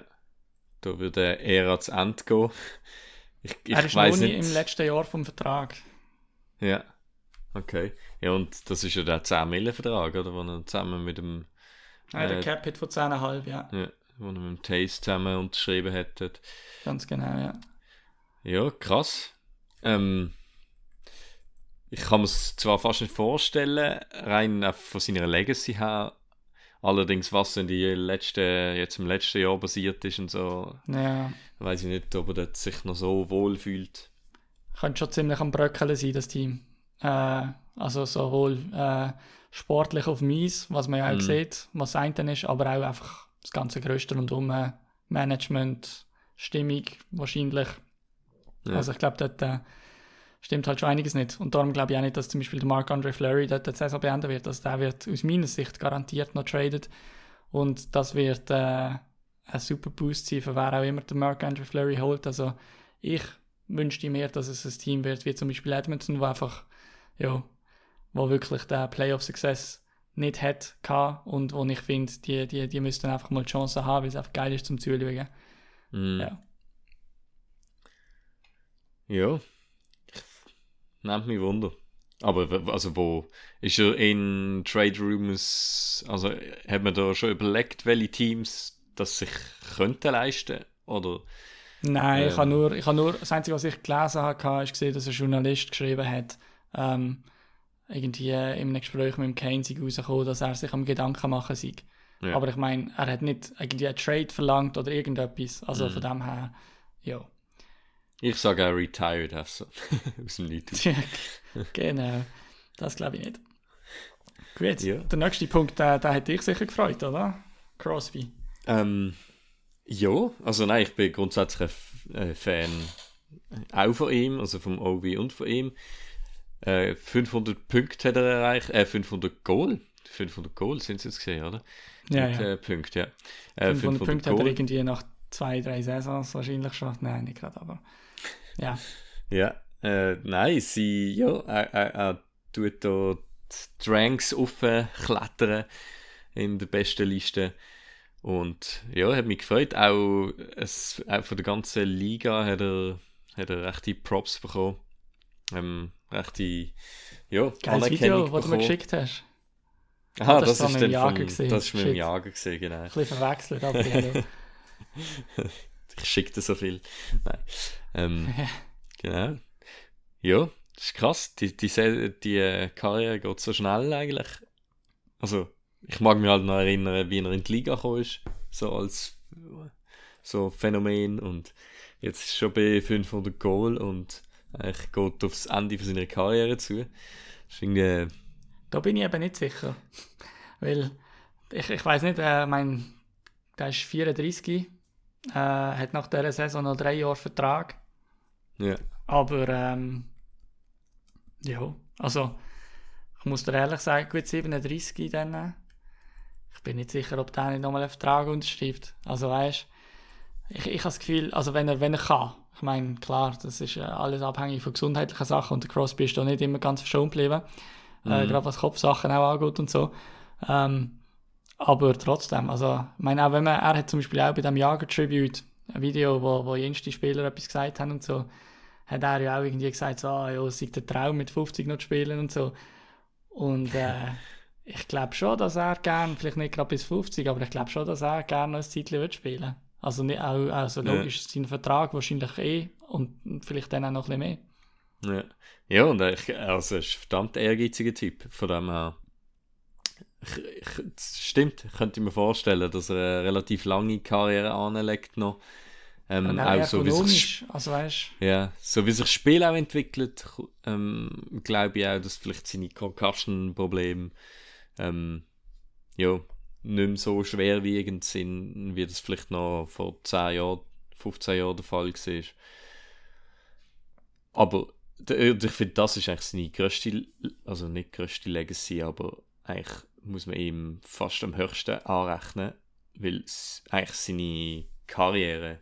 Speaker 2: Da würde er ans Ende gehen. Ich, ich
Speaker 3: er ist noch nicht im letzten Jahr vom Vertrag.
Speaker 2: Ja. Okay. Ja, und das ist ja der 10 Mille Vertrag, oder? Wo er zusammen mit dem,
Speaker 3: Er hat
Speaker 2: Äh,
Speaker 3: einen Cap-Hit von 10,5, ja.
Speaker 2: ja, wo er mit dem Taste zusammen unterschrieben hätte.
Speaker 3: Ganz genau, ja.
Speaker 2: Ja, krass. Ähm, ich kann mir es zwar fast nicht vorstellen, rein von seiner Legacy her. Allerdings, was in die letzten, jetzt im letzten Jahr passiert ist und so,
Speaker 3: Ja,
Speaker 2: weiß ich nicht, ob er sich noch so wohl fühlt.
Speaker 3: könnte schon ziemlich am Bröckeln sein, das Team. Äh, also sowohl äh, sportlich auf Mies, was man ja auch
Speaker 2: Mhm.
Speaker 3: sieht, was eine ist, aber auch einfach das ganze Größte rundum, äh, Management, Stimmung wahrscheinlich.
Speaker 2: Ja.
Speaker 3: Also ich glaube, dort äh, stimmt halt schon einiges nicht. Und darum glaube ich auch nicht, dass zum Beispiel der Marc-André Fleury dort die Saison beenden wird. Also der wird aus meiner Sicht garantiert noch traded. Und das wird äh, ein super Boost sein, für wer auch immer der Marc-André Fleury holt. Also ich wünschte mir, dass es ein Team wird, wie zum Beispiel Edmonton, wo einfach, ja, wo wirklich den Playoff-Success nicht hat gehabt und wo ich finde, die, die, die müssten einfach mal die Chance haben, weil es einfach geil ist zum Zuschauen.
Speaker 2: Mhm.
Speaker 3: Ja.
Speaker 2: Ja. Nimmt mich Wunder. Aber also wo ist er in Trade Rooms, also hat man da schon überlegt, welche Teams das sich könnten leisten? Oder?
Speaker 3: Nein, ich
Speaker 2: Ähm.
Speaker 3: habe nur, ich habe nur, das Einzige, was ich gelesen habe, ist gesehen, dass ein Journalist geschrieben hat, ähm, irgendwie in einem Gespräch mit dem Kane sei rausgekommen, dass er sich am Gedanken machen sei.
Speaker 2: Ja.
Speaker 3: Aber ich meine, er hat nicht irgendwie einen Trade verlangt oder irgendetwas. Also
Speaker 2: Mhm.
Speaker 3: von dem her, ja.
Speaker 2: Ich sage auch retired, also aus dem Nichts.
Speaker 3: genau. Das glaube ich nicht. Gut,
Speaker 2: Ja.
Speaker 3: der nächste Punkt, der, der hat dich sicher gefreut, oder? Crosby.
Speaker 2: Ähm, ja, also nein, ich bin grundsätzlich ein äh, Fan auch von ihm, also vom OV und von ihm. Äh, 500 Punkte hat er erreicht, äh, 500 Goal. 500 Goal sind es jetzt gesehen, oder?
Speaker 3: Ja,
Speaker 2: Mit,
Speaker 3: ja.
Speaker 2: Äh, Punkte, ja. Äh,
Speaker 3: 500 Punkte hat er irgendwie nach zwei, drei Saisons wahrscheinlich schon. Nein, nicht gerade, aber ja.
Speaker 2: Ja, äh, nein, sie, ja, er, er, er tut da die Ranks aufklettern in der besten Liste. Und ja, hat mich gefreut. Auch, es, auch von der ganzen Liga hat er, hat er rechte Props bekommen. Ähm, rechte, ja,
Speaker 3: Geiles Video, das du mir geschickt hast.
Speaker 2: Aha,
Speaker 3: das
Speaker 2: das,
Speaker 3: ist
Speaker 2: dann vom, das ist mit dem. Jager gesehen, genau.
Speaker 3: Ein bisschen verwechselt, aber
Speaker 2: Ich schickte so viel. Nein. Ähm, genau. Ja, das ist krass. Die, die, die äh, Karriere geht so schnell eigentlich. Also, ich mag mich halt noch erinnern, wie er in die Liga gekommen ist. So als so Phänomen. Und jetzt ist schon bei 500 Goal und eigentlich geht aufs Ende von seiner Karriere zu. Irgendwie, äh,
Speaker 3: Da bin ich eben nicht sicher. Weil, ich, ich weiß nicht, äh, mein, der ist 34, äh, hat nach dieser Saison noch drei Jahre Vertrag.
Speaker 2: ja.
Speaker 3: Aber, ähm, ja, also, ich muss dir ehrlich sagen, gut 37 dann. äh, Ich bin nicht sicher, ob der nicht nochmal einen Vertrag unterschreibt. Also, weißt ich, ich habe das Gefühl, also wenn er, wenn er kann, ich meine, klar, das ist äh, alles abhängig von gesundheitlichen Sachen und der Crosby ist da nicht immer ganz verschont geblieben. Äh, gerade was Kopfsachen auch angeht und so. Ähm, aber trotzdem, also, ich meine, auch wenn man, er hat zum Beispiel auch bei dem Jager-Tribute ein Video, wo, wo jenste Spieler etwas gesagt haben und so, hat er ja auch irgendwie gesagt, so, ah, ja, es sei der Traum mit 50 noch zu spielen und so. Und äh, ich glaube schon, dass er gern, vielleicht nicht gerade bis 50, aber ich glaube schon, dass er gerne noch ein Zeitchen wird spielen Also, nicht, auch, also
Speaker 2: Ja.
Speaker 3: logisch, sein Vertrag wahrscheinlich eh und vielleicht dann auch noch ein bisschen mehr.
Speaker 2: Ja, ja und ich, also er ist ein verdammt ehrgeiziger Typ. Von dem her. Ich, ich, stimmt, ich könnte mir vorstellen, dass er eine relativ lange Karriere anlegt noch. Ähm,
Speaker 3: Und
Speaker 2: auch so wie, sich,
Speaker 3: also weißt
Speaker 2: ja, so wie sich das Spiel auch entwickelt, ähm, glaube ich auch, dass vielleicht seine Concussion-Probleme ähm, ja, nicht mehr so schwerwiegend sind, wie das vielleicht noch vor 10 Jahren, 15 Jahren der Fall war. Aber ich finde, das ist eigentlich seine grösste, also nicht grösste Legacy, aber eigentlich muss man ihm fast am höchsten anrechnen, weil eigentlich seine Karriere,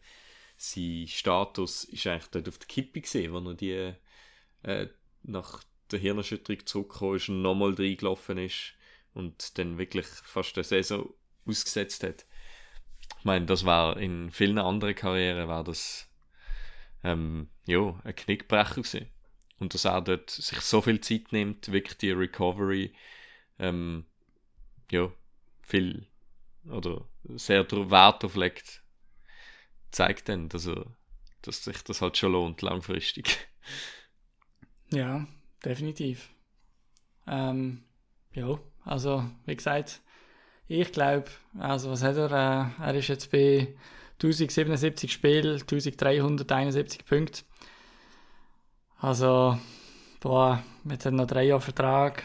Speaker 2: sein Status ist eigentlich dort auf der Kippe gesehen, wo er die äh, nach der Hirnerschütterung zurückgekommen ist und nochmal reingelaufen ist und dann wirklich fast eine Saison ausgesetzt hat. Ich meine, das war in vielen anderen Karrieren war das ähm, ja, ein Knickbrecher gewesen. Und dass er dort sich so viel Zeit nimmt, wirklich die Recovery ähm, ja, viel oder sehr dr- Wert legt, zeigt dann, dass, er, dass sich das halt schon lohnt, langfristig.
Speaker 3: Ja, definitiv. Ähm, ja, also wie gesagt, ich glaube, also was hat er? Äh, er ist jetzt bei 1077 Spielen, 1371 Punkte. Also, boah, mit noch drei Jahren Vertrag.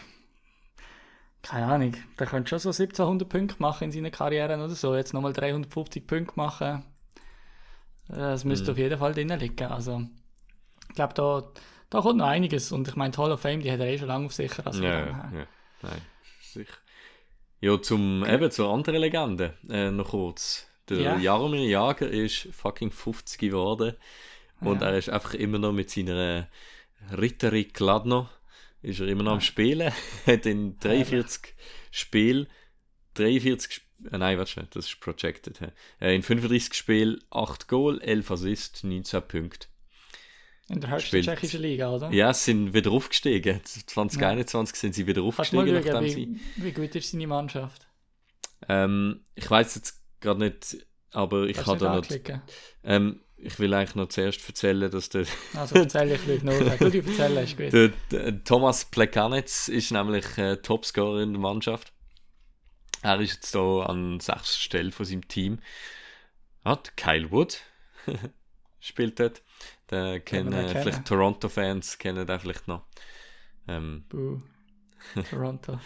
Speaker 3: Keine Ahnung, der könnte schon so 1700 Punkte machen in seiner Karriere oder so. Jetzt nochmal 350 Punkte machen. Das müsste auf jeden Fall drin liegen. Also, ich glaube, da, da kommt noch einiges. Und ich meine, Hall of Fame, die hat er eh schon lange auf sicher. Also
Speaker 2: Ja, ja, ja. Nein, sicher. Ja, zum, eben zur anderen Legende, äh, noch kurz. Der
Speaker 3: Ja.
Speaker 2: Jaromir Jager ist fucking 50 geworden und
Speaker 3: Ja.
Speaker 2: er ist einfach immer noch mit seiner Ritterik Ladno, ist er immer noch am Spielen, hat in 43 Spielen, 43 Sp äh, nein, warte schnell, das ist projected. Äh, in 35 Spielen 8 Goal, 11 Assists, 19 Punkte.
Speaker 3: In der höchsten
Speaker 2: Spielt-
Speaker 3: tschechischen Liga, oder?
Speaker 2: Ja, sie sind wieder aufgestiegen. 2021 sind sie wieder
Speaker 3: du mal
Speaker 2: aufgestiegen,
Speaker 3: schauen,
Speaker 2: nachdem sie...
Speaker 3: wie, wie gut ist seine Mannschaft?
Speaker 2: Ähm, ich weiß jetzt gerade nicht, aber ich habe da noch. Ähm, ich will eigentlich noch zuerst erzählen, dass der,
Speaker 3: Also erzähl ich gleich noch. Du, erzählen, ist gut.
Speaker 2: der, der Thomas Plekanec ist nämlich äh, Topscorer in der Mannschaft. Er ist jetzt da an sechster Stelle von seinem Team. Der Kyle Wood spielt dort. Den kennen
Speaker 3: kennen.
Speaker 2: vielleicht Toronto-Fans kennen den vielleicht noch. Ähm.
Speaker 3: Toronto.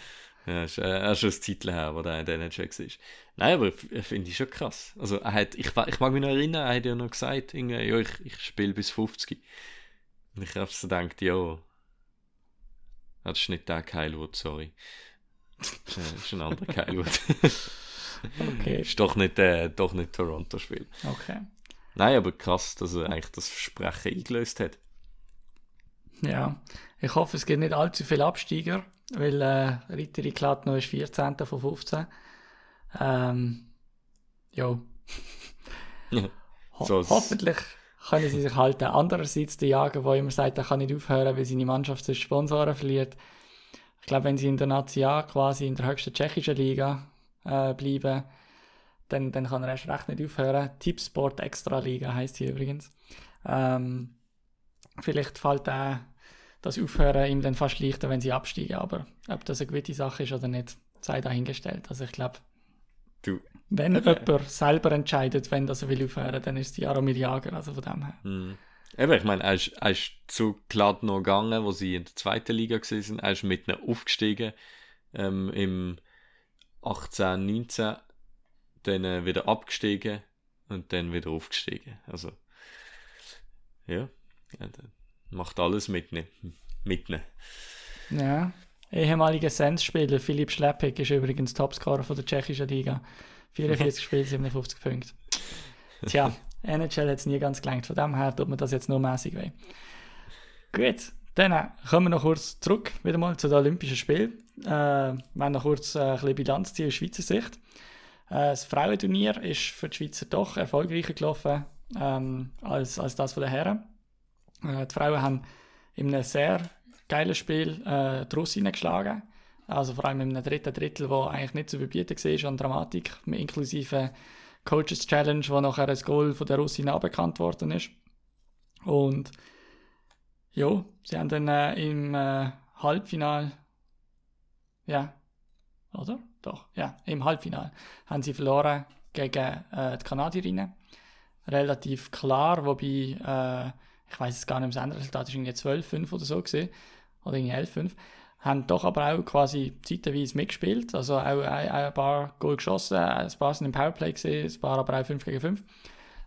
Speaker 2: Ja, ist, äh, er ist schon ein Titel her, wo der in der NHL war. Nein, aber ich- ich finde ich schon krass. Also, er hat, ich, ich mag mich noch erinnern, er hat ja noch gesagt, irgendwie, ja, ich, ich spiele bis 50. Und ich habe so gedacht, ja, das ist nicht der Kylewood, sorry. Das äh, ist ein anderer Kylewood.
Speaker 3: Okay.
Speaker 2: ist doch nicht, äh, doch nicht Toronto-Spiel.
Speaker 3: Okay.
Speaker 2: Nein, aber krass, dass er eigentlich das Versprechen eingelöst hat.
Speaker 3: Ja, ich hoffe, es gibt nicht allzu viele Absteiger, weil äh, Ritteri Klatno ist 14. von 15. Ähm, jo. Ho
Speaker 2: So, es-
Speaker 3: hoffentlich können sie sich halten. Andererseits der Jager, der immer sagt, er kann nicht aufhören, weil seine Mannschaft sonst Sponsoren verliert. Ich glaube, wenn sie in der Nazi A quasi in der höchsten tschechischen Liga äh, bleiben, dann, dann kann er erst recht nicht aufhören. Tipsport Extra Liga heisst sie übrigens. Ähm, vielleicht fällt auch das Aufhören ihm dann fast leichter, wenn sie absteigen. Aber ob das eine gute Sache ist oder nicht, sei dahingestellt. Also ich glaube, wenn jemand selber entscheidet, wenn das er will aufhören, dann ist es Jaromir Jager. Also von dem her.
Speaker 2: Mhm. Eben, ich meine, er ist, er ist zu Gladno gegangen, wo sie in der zweiten Liga waren. Er ist mit ihnen aufgestiegen ähm, im 18, 19, dann äh, wieder abgestiegen und dann wieder aufgestiegen. Also, ja, ja macht alles mit ihnen. Mit ihnen.
Speaker 3: Ja. Ehemaliger Sens-Spieler Philipp Schleppig ist übrigens Topscorer von der tschechischen Liga. 44 Spiele, 57 Punkte. Tja, NHL hat es nie ganz gelangt. Von dem her tut man das jetzt nur mäßig weh. Gut, dann äh, kommen wir noch kurz zurück wieder mal zu den Olympischen Spielen. Äh, wir werden noch kurz äh, ein bisschen Bilanz ziehen aus Schweizer Sicht. Äh, das Frauenturnier ist für die Schweizer doch erfolgreicher gelaufen ähm, als, als das von den Herren. Äh, die Frauen haben in einem sehr geilen Spiel äh, die Russinnen geschlagen. Also vor allem in einem dritten Drittel, wo eigentlich nicht zu verbieten war an Dramatik, inklusive Coaches Challenge, wo nachher ein Goal von der Russinnen aberkannt worden ist. Und ja, sie haben dann äh, im äh, Halbfinal, ja, oder? Doch, ja, im Halbfinal haben sie verloren gegen äh, die Kanadierinnen. Relativ klar, wobei, äh, ich weiß es gar nicht, das Endresultat ist irgendwie 12-5 oder so gesehen, oder irgendwie 11-5. Haben doch aber auch quasi zeitweise mitgespielt, also auch ein, ein paar Goal geschossen, ein paar sind im Powerplay gesehen, ein paar aber auch 5 gegen 5.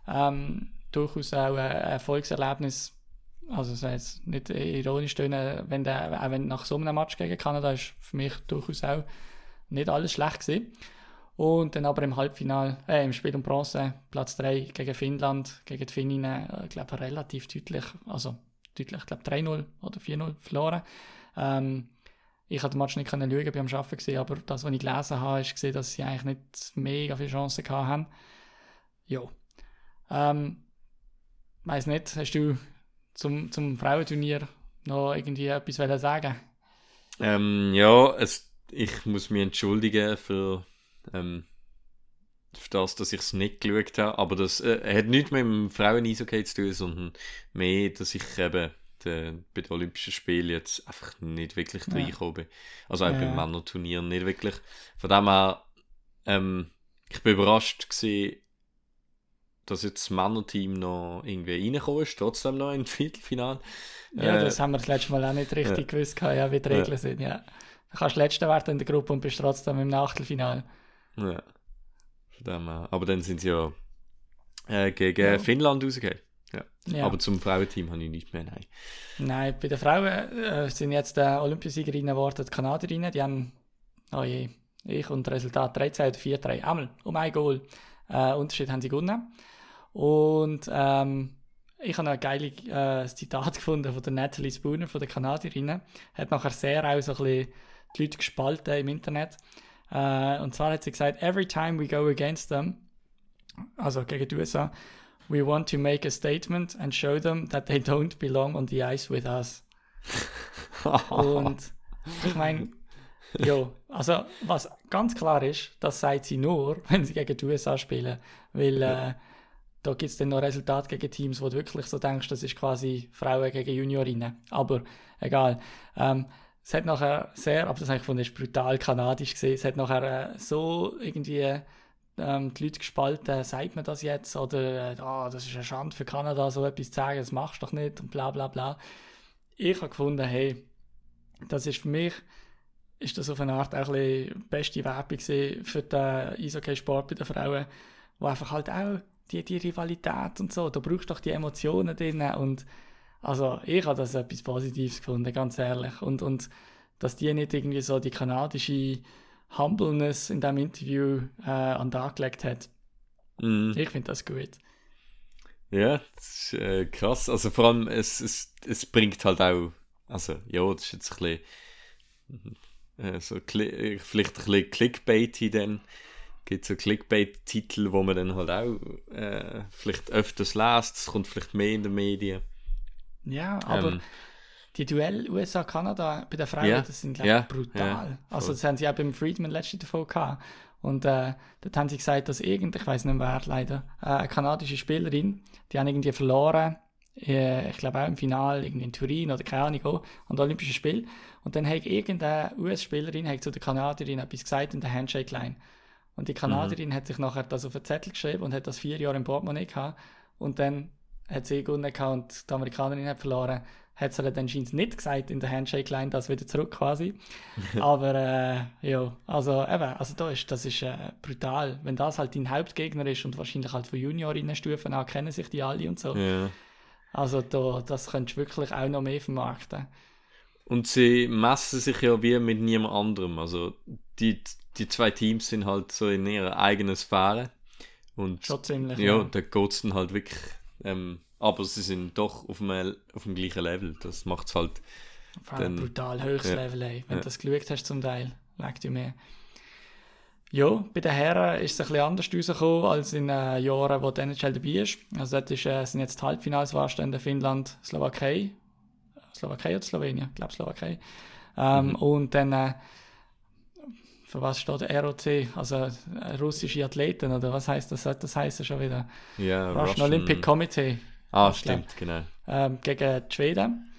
Speaker 3: Ähm, durchaus auch ein Erfolgserlebnis also es jetzt nicht ironisch tönen, wenn der, auch wenn nach so einem Match gegen Kanada ist für mich durchaus auch nicht alles schlecht gewesen. Und dann aber im Halbfinale, äh, im Spiel um Bronze, Platz 3 gegen Finnland, gegen die Finninnen, äh, glaube relativ deutlich, also deutlich, ich glaube 3-0 oder 4-0 verloren. Ähm, ich habe den Match nicht können schauen, am Arbeiten gesehen, aber das, was ich gelesen habe, ist gesehen, dass sie eigentlich nicht mega viele Chancen gehabt haben. Ja. Ähm, weiß nicht, hast du zum, zum Frauenturnier noch irgendwie etwas sagen?
Speaker 2: Ähm, ja, es, ich muss mich entschuldigen für, ähm, für das, dass ich es nicht geschaut habe. Aber das äh, hat nichts mit dem Frauen-Eishockey zu tun, sondern mehr, dass ich eben de, bei den Olympischen Spielen jetzt einfach nicht wirklich
Speaker 3: Ja.
Speaker 2: reingekommen bin. Also auch
Speaker 3: Ja.
Speaker 2: beim Männerturnier nicht wirklich. Von dem her, ähm, ich bin überrascht gewesen, dass jetzt das Männerteam noch irgendwie reingekommen ist, trotzdem noch ins Viertelfinale.
Speaker 3: Ja,
Speaker 2: Äh,
Speaker 3: das haben wir das letzte Mal auch nicht richtig
Speaker 2: ja.
Speaker 3: gewusst, ja, wie die Regeln sind. Ja. Du kannst Letzter werden in der Gruppe und bist trotzdem im Achtelfinale.
Speaker 2: Ja. Von dem her. Aber dann sind sie ja äh, gegen
Speaker 3: Ja.
Speaker 2: Finnland rausgegangen. Ja.
Speaker 3: Ja.
Speaker 2: Aber zum Frauenteam habe ich nicht mehr, nein.
Speaker 3: Nein, bei den Frauen äh, sind jetzt äh, Olympiasiegerinnen geworden, die Kanadierinnen. Die haben, oh je, ich und das Resultat 3-2 oder 4-3, einmal um ein Goal. Äh, Unterschied haben sie gewonnen. Und ähm, ich habe ein geiles äh, Zitat gefunden von der Natalie Spooner, von der Kanadierinnen. Hat nachher sehr auch so ein bisschen die Leute gespalten im Internet. Äh, und zwar hat sie gesagt, every time we go against them, also gegen die USA, we want to make a statement and show them that they don't belong on the ice with us. Und ich meine, ja, also was ganz klar ist, das sagt sie nur, wenn sie gegen die USA spielen, weil äh, da gibt es dann noch Resultate gegen Teams, wo du wirklich so denkst, das ist quasi Frauen gegen Juniorinnen. Aber egal. Ähm, es hat nachher sehr, aber das habe ich gefunden, ist brutal kanadisch gesehen. Es hat nachher äh, so irgendwie ähm, die Leute gespalten, sagt man das jetzt? Oder äh, «Ah, das ist eine Schande für Kanada, so etwas zu sagen, das machst du doch nicht und bla bla bla. Ich habe gefunden, hey, das ist für mich, ist das auf eine Art auch ein beste Werbung für den Eishockey-Sport bei den Frauen, wo einfach halt auch die, die Rivalität und so, da brauchst du doch die Emotionen drin und also ich habe das etwas Positives gefunden, ganz ehrlich. Und, und dass die nicht irgendwie so die kanadische Humbleness in diesem Interview äh, an den Tag gelegt hat.
Speaker 2: Mhm.
Speaker 3: Ich finde das gut.
Speaker 2: Ja, das ist äh, krass. Also vor allem, es, es, es bringt halt auch also ja, das ist jetzt ein bisschen, äh, so, vielleicht ein bisschen Clickbaity dann. Gibt so Clickbait-Titel, wo man dann halt auch äh, vielleicht öfters liest, es kommt vielleicht mehr in den Medien.
Speaker 3: Ja, aber
Speaker 2: Ähm,
Speaker 3: die Duell USA-Kanada bei den Frauen,
Speaker 2: Ja,
Speaker 3: das sind glaub,
Speaker 2: ja,
Speaker 3: brutal.
Speaker 2: ja,
Speaker 3: also das haben sie auch beim Friedman letzte davon gehabt. Und äh, dort haben sie gesagt, dass irgend, ich weiß nicht wer leider, äh, eine kanadische Spielerin, die haben irgendwie verloren, äh, ich glaube auch im Finale, irgendwie in Turin oder keine Ahnung, auch, an den Olympischen Spielen. Und dann hat irgendeine US-Spielerin zu der Kanadierin etwas gesagt in der Handshake-Line. Und die Kanadierin hat sich nachher das auf einen Zettel geschrieben und hat das vier Jahre im Portemonnaie gehabt. Und dann hat sie gehabt und die Amerikanerin hat verloren. Hat sie dann scheint nicht gesagt in der Handshake-Line, das wieder zurück quasi. Aber äh, ja, also eben, also da ist, das ist äh, brutal. Wenn das halt dein Hauptgegner ist und wahrscheinlich halt von Juniorinnenstufen an kennen sich die alle und so.
Speaker 2: ja.
Speaker 3: Also da, das könntest du wirklich auch noch mehr vermarkten.
Speaker 2: Und sie messen sich ja wie mit niemand anderem. Also die, die zwei Teams sind halt so in ihrer eigenen Sphäre. Und
Speaker 3: Schon ziemlich.
Speaker 2: ja, da geht es dann halt wirklich. Ähm, aber sie sind doch auf dem, auf dem gleichen Level. Das macht es halt.
Speaker 3: Allem
Speaker 2: dann-
Speaker 3: brutal höchstes
Speaker 2: ja.
Speaker 3: Level, ey. Wenn
Speaker 2: Ja.
Speaker 3: du das geschaut hast zum Teil, legt dir mehr. Ja, bei den Herren ist es ein bisschen anders rausgekommen als in äh, Jahren, wo die NHL dabei ist. Also dort ist, äh, sind jetzt die Halbfinals Finnland, Slowakei. Slowakei oder Slowenien? Ich glaube Slowakei. Ähm,
Speaker 2: Mhm.
Speaker 3: Und dann, äh, für was steht der ROC? Also äh, russische Athleten, oder was heißt das? Das heißt schon wieder.
Speaker 2: Ja,
Speaker 3: Russian Olympic Committee
Speaker 2: Ah, stimmt, genau.
Speaker 3: ähm, gegen die Schweden.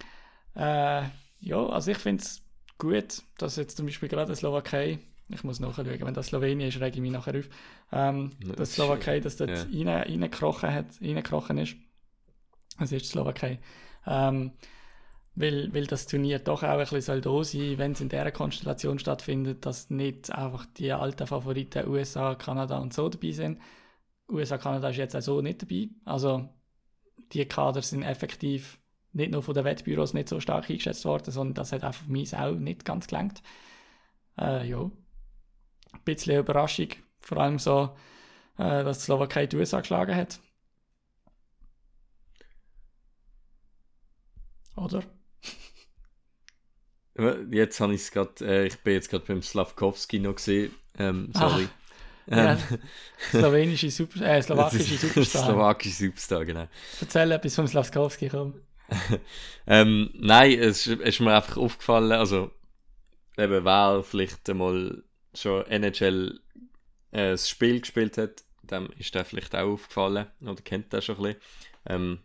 Speaker 3: Äh, ja, also ich finde es gut, dass jetzt zum Beispiel gerade die Slowakei, ich muss nachschauen, wenn das Slowenien ist, rege ich mich nachher auf, ähm,
Speaker 2: Das
Speaker 3: dass Slowakei, dass dort
Speaker 2: ja.
Speaker 3: rein, reingekrochen, hat, reingekrochen ist. Das ist die Slowakei. Ähm, weil, weil das Turnier doch auch ein bisschen soll da sein, wenn es in dieser Konstellation stattfindet, dass nicht einfach die alten Favoriten USA, Kanada und so dabei sind. USA, Kanada ist jetzt auch so nicht dabei. Also die Kader sind effektiv nicht nur von den Wettbüros nicht so stark eingeschätzt worden, sondern das hat einfach mich auch nicht ganz gelangt. Äh, ja. Ein bisschen Überraschung, vor allem so, äh, dass die Slowakei die USA geschlagen hat. Oder?
Speaker 2: Jetzt habe ich es gerade, äh, ich bin jetzt gerade beim Slavkovski noch gesehen. Ähm, sorry.
Speaker 3: Ja,
Speaker 2: Ähm,
Speaker 3: slowenische Super äh, slowakische Superstar.
Speaker 2: Slowakische Superstar, genau.
Speaker 3: Erzähl etwas vom Slavkowski, komm.
Speaker 2: Ähm, nein, es ist, ist mir einfach aufgefallen, also eben wer vielleicht einmal schon NHL äh, das Spiel gespielt hat, dem ist der vielleicht auch aufgefallen oder kennt das schon ein bisschen. Ähm,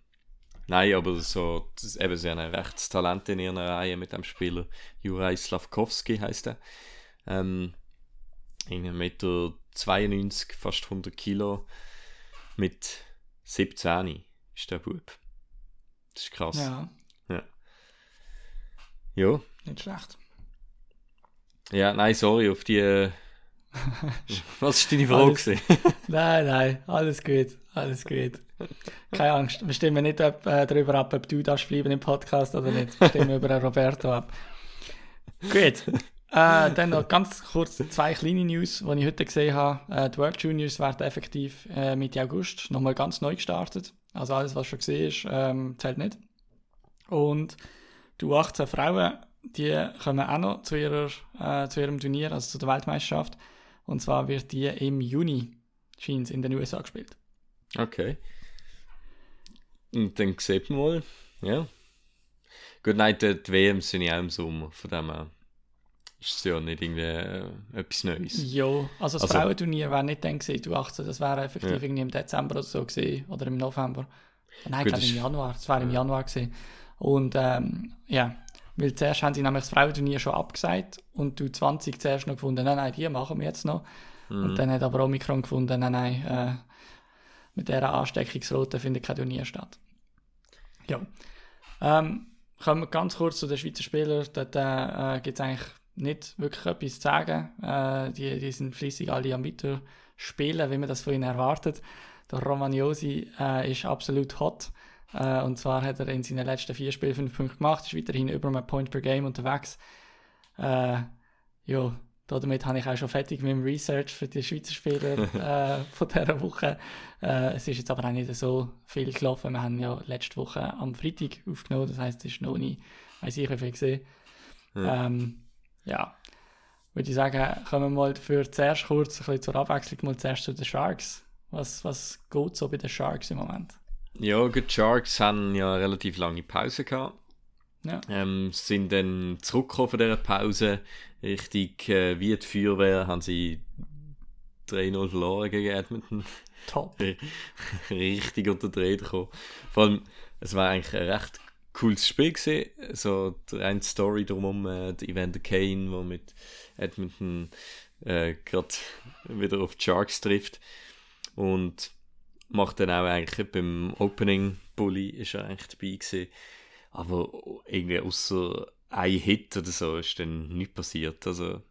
Speaker 2: nein, aber so, das, eben, sie haben ein rechtes Talent in ihrer Reihe mit dem Spieler. Juraj Slavkovski heißt er. Ähm, 1,92 Meter, 92, fast 100 Kilo, mit 17 ist der Bub. Das ist krass.
Speaker 3: Ja,
Speaker 2: Ja,
Speaker 3: nicht schlecht.
Speaker 2: ja, nein, sorry, auf die. Was ist deine Frage?
Speaker 3: Alles-? Nein, nein, alles gut, alles gut. Keine Angst, wir stimmen nicht ab, äh, darüber ab, ob du darfst bleiben im Podcast oder nicht. Wir stimmen über Roberto ab. Gut. Äh, dann noch ganz kurz zwei kleine News, die ich heute gesehen habe. Äh, die World Juniors werden effektiv äh, Mitte August nochmal ganz neu gestartet. Also alles, was schon gesehen ist, ähm, zählt nicht. Und die 18 Frauen, die kommen auch noch zu, ihrer, äh, zu ihrem Turnier, also zu der Weltmeisterschaft. Und zwar wird die im Juni, scheint in den USA gespielt.
Speaker 2: Okay. Und dann sieht man mal, ja. Gut, nein, die, die WMs sind ja auch im Sommer, von dem her ist es ja nicht irgendwie äh, etwas Neues.
Speaker 3: Ja, also das
Speaker 2: Also-
Speaker 3: Frauenturnier wäre nicht dann gewesen, du 18, das wäre effektiv
Speaker 2: Ja.
Speaker 3: irgendwie im Dezember oder so gewesen, oder im November. Nein,
Speaker 2: Gut,
Speaker 3: glaube im Januar, das wäre im Januar gewesen. Und ähm, ja, weil zuerst haben sie nämlich das Frauenturnier schon abgesagt und du 20 zuerst noch gefunden, nein, nein, die machen wir jetzt noch.
Speaker 2: Mhm.
Speaker 3: Und dann hat aber Omikron gefunden, nein, nein, äh, mit dieser Ansteckungsroute findet kein Turnier statt. Ja. Ähm, kommen wir ganz kurz zu den Schweizer Spielern. Dort äh, gibt es eigentlich nicht wirklich etwas zu sagen. Äh, die, die sind fließig alle am Weiterspielen, wie man das von ihnen erwartet. Der Romagnosi äh, ist absolut hot. Äh, und zwar hat er in seinen letzten vier Spielen fünf Punkte gemacht, ist weiterhin über einem Point per Game unterwegs. Äh, ja, damit habe ich auch schon fertig mit dem Research für die Schweizer Spieler äh, von dieser Woche. Äh, es ist jetzt aber auch nicht so viel gelaufen. Wir haben ja letzte Woche am Freitag aufgenommen, das heisst, es ist noch nicht, weiß ich, wie viel gesehen. Ja. Ähm, ja, würde ich sagen, kommen wir mal für zuerst kurz ein bisschen zur Abwechslung mal zuerst zu den Sharks. Was, was geht so bei den Sharks im Moment?
Speaker 2: Ja, die Sharks haben ja eine relativ lange Pause gehabt.
Speaker 3: Ja.
Speaker 2: Ähm, sind dann zurückgekommen von dieser Pause. Richtig äh, wie die Feuerwehr haben sie 3-0 verloren gegen Edmonton.
Speaker 3: Top.
Speaker 2: Richtig unter die Räder gekommen. Vor allem, es war eigentlich ein recht cooles Spiel gewesen. So eine Story drumherum, äh, der Evander Kane, der mit Edmonton äh, gerade wieder auf die Sharks trifft. Und macht dann auch eigentlich beim Opening Bully ist er eigentlich dabei gewesen. Aber irgendwie außer ein Hit oder so ist dann nichts passiert. Also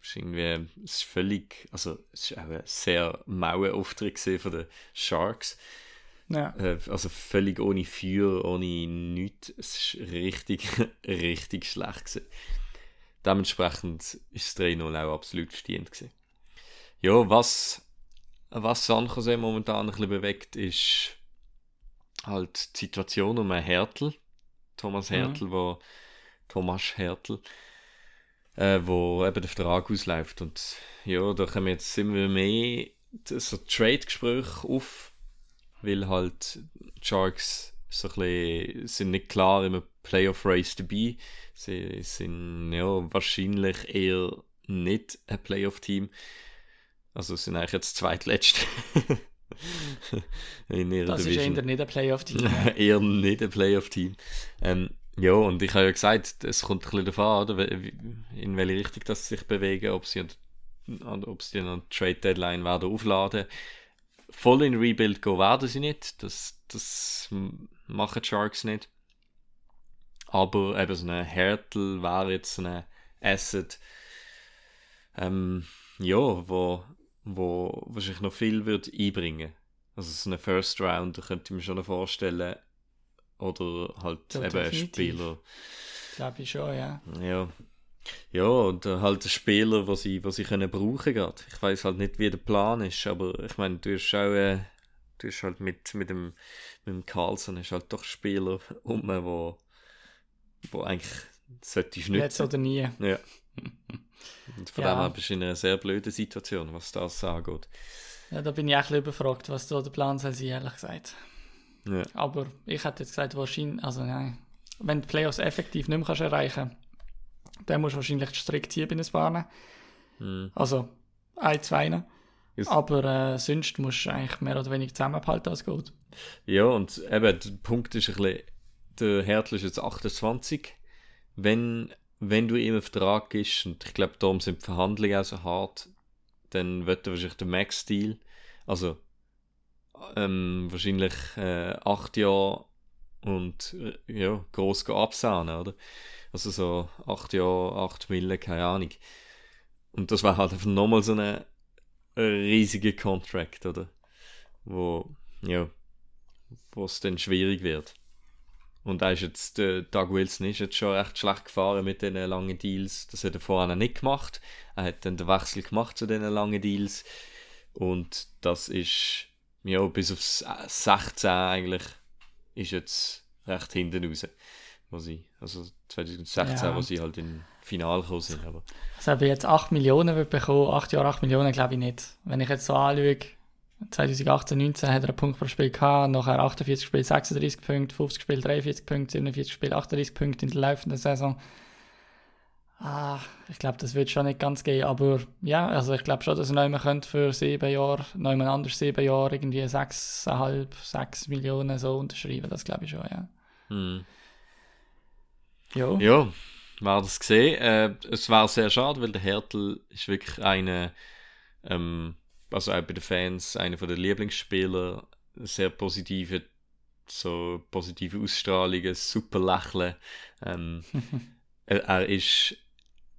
Speaker 2: es ist irgendwie, es ist völlig, also es ist auch ein sehr mauer Auftritt von den Sharks.
Speaker 3: Ja.
Speaker 2: Äh, also völlig ohne Feuer, ohne nichts. Es ist richtig, richtig schlecht gewesen. Dementsprechend ist das 3-0 auch absolut verdient gewesen. Ja, was, was San Jose momentan ein bisschen bewegt, ist halt die Situation um einen Hertel. Thomas Hertel, mhm. wo Thomas Hertel, äh, wo eben der Vertrag ausläuft. Und ja, da kommen jetzt immer mehr so Trade-Gespräche auf, weil halt die Sharks so ein bisschen, sind nicht klar im Playoff-Race dabei. Sie sind ja wahrscheinlich eher nicht ein Playoff-Team. Also sind eigentlich jetzt zweitletzte.
Speaker 3: in ihrer das Division. ist eher nicht ein Playoff-Team.
Speaker 2: eher nicht ein Playoff-Team. Ähm, ja, und ich habe ja gesagt, es kommt ein bisschen davon an, in welche Richtung das sich bewegen, ob sie, ob sie an Trade Deadline werden aufladen. Voll in Rebuild gehen werden sie nicht. Das, das machen Sharks nicht. Aber eben so eine Härtel wäre jetzt so ein Asset, ähm, ja, wo, wo wahrscheinlich noch viel wird einbringen. Also so eine First Round, da könnte ich mir schon vorstellen, oder halt ja, eben ein Spieler.
Speaker 3: Glaube ich schon, ja.
Speaker 2: Ja. Ja, und halt ein Spieler, was sie, was sie können brauchen gerade. Ich weiß halt nicht, wie der Plan ist, aber ich meine, du hast auch, äh, du hast halt mit, mit dem, mit dem Carlson hast halt doch Spieler um, wo, wo eigentlich sollte ich nützen.
Speaker 3: Jetzt oder nie.
Speaker 2: Ja. Und von ja. dem her bist du in einer sehr blöden Situation, was das angeht.
Speaker 3: Ja, da bin ich auch ein überfragt, was da der Plan soll sein, ehrlich gesagt.
Speaker 2: Ja.
Speaker 3: Aber ich hätte jetzt gesagt, wahrscheinlich, also nein, wenn du die Playoffs effektiv nicht mehr kannst erreichen dann musst du wahrscheinlich strikt ziehen bei den Bahnen.
Speaker 2: Mhm.
Speaker 3: Also ein, zwei. Yes. Aber äh, sonst musst du eigentlich mehr oder weniger zusammenhalten als gut.
Speaker 2: Ja, und eben, der Punkt ist ein bisschen, der Hertel ist jetzt 28. Wenn, wenn du ihm einen Vertrag gibst, und ich glaube, darum sind die Verhandlungen auch so hart, dann wird er wahrscheinlich den Max-Deal, also ähm, wahrscheinlich äh, acht Jahre und äh, ja, groß absahnen, oder? Also so acht Jahre, acht Mille, keine Ahnung. Und das war halt einfach nochmal so eine, eine riesige Contract, oder? Wo, ja, wo es dann schwierig wird. Und da ist jetzt, der Doug Wilson ist jetzt schon recht schlecht gefahren mit den langen Deals. Das hat er vorher nicht gemacht. Er hat dann den Wechsel gemacht zu den langen Deals. Und das ist ja, bis aufs 16 eigentlich ist jetzt recht hinten raus. Wo sie, also 2016, ja. wo sie halt im Finale gekommen sind. Aber.
Speaker 3: Also ob jetzt 8 Millionen bekommen, 8 Jahre 8 Millionen glaube ich nicht. Wenn ich jetzt so anschaue, 2018, 19 hat er einen Punkt pro Spiel gehabt, nachher 48 Spiele 36 Punkte, 50 Spiele 43 Punkte, 47 Spiele 38 Punkte in der laufenden Saison. Ah, ich glaube, das wird schon nicht ganz gehen, aber ja, also ich glaube schon, dass er noch könnte für sieben Jahre, jemand anders sieben Jahre irgendwie 6,5, 6 Millionen so unterschreiben, das glaube ich schon, ja.
Speaker 2: Hm.
Speaker 3: Jo.
Speaker 2: Ja, war das gesehen. Äh, es war sehr schade, weil der Hertel ist wirklich eine, ähm, also auch bei den Fans, einer der Lieblingsspieler, sehr positive, so positive Ausstrahlungen, super Lächeln. Ähm, er, er ist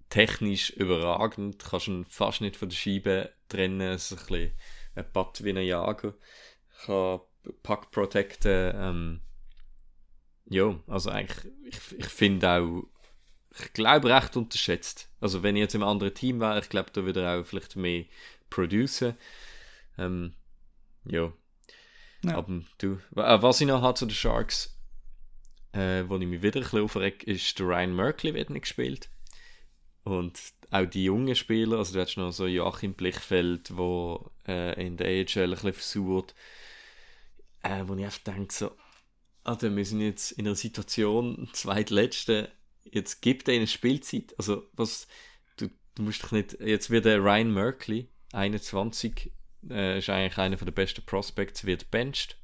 Speaker 2: technisch überragend, kannst ihn fast nicht von der Scheibe trennen, ist ein bisschen ein Putt wie ein Jager, kann Puck protecten, ähm, ja, also eigentlich, ich, ich finde auch, ich glaube, recht unterschätzt. Also wenn ich jetzt im anderen Team wäre, ich glaube, da würde er auch vielleicht mehr producen. Ähm, ja.
Speaker 3: Ja.
Speaker 2: Aber du, äh, was ich noch habe zu den Sharks, äh, wo ich mich wieder ein bisschen aufreg, ist der Ryan Merkley wird nicht gespielt. Und auch die jungen Spieler, also du hast noch so Joachim Blichfeld, wo äh, in der AHL ein bisschen versucht, äh, wo ich einfach denke so, Alter, wir sind jetzt in einer Situation, zweitletzte, jetzt gibt er eine Spielzeit, also was, du, du musst doch nicht, jetzt wird der Ryan Merkley, 21, äh, ist eigentlich einer der besten Prospects, wird benched.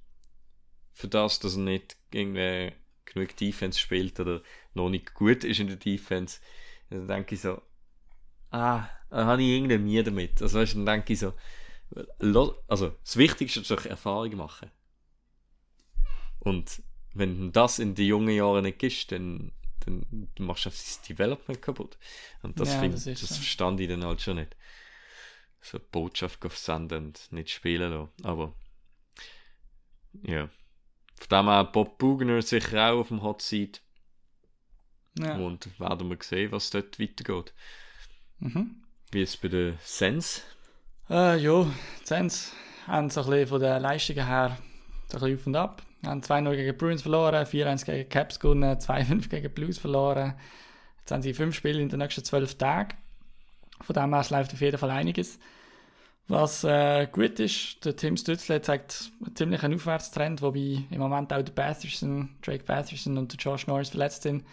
Speaker 2: Für das, dass er nicht irgendwie genug Defense spielt oder noch nicht gut ist in der Defense. Dann denke ich so, ah, da habe ich irgendwie Mühe damit. Also weißt, dann denke ich so, also das Wichtigste ist doch Erfahrung machen. Und wenn das in den jungen Jahren nicht gibst, dann, dann machst du das Development kaputt. Und das,
Speaker 3: Ja,
Speaker 2: find,
Speaker 3: das
Speaker 2: das,
Speaker 3: ist
Speaker 2: verstand ich dann halt schon nicht. So eine Botschaft senden und nicht spielen lassen. Aber ja. Von dem her Bob Bugner sicher auch auf dem Hot Seat.
Speaker 3: Ja.
Speaker 2: Und werden wir sehen, was dort weitergeht.
Speaker 3: Mhm.
Speaker 2: Wie es bei den Sens.
Speaker 3: Äh, ja, die Sens haben so ein bisschen von den Leistungen her so ein bisschen auf und ab. Haben 2-0 gegen Bruins verloren, 4-1 gegen Caps gewonnen, 2-5 gegen Blues verloren. Jetzt haben sie fünf Spiele in den nächsten zwölf Tagen. Von dem her läuft auf jeden Fall einiges. Was äh, gut ist, der Tim Stützle zeigt einen ziemlichen Aufwärtstrend, wobei im Moment auch der Batherson, Drake Batherson und der Josh Norris verletzt sind.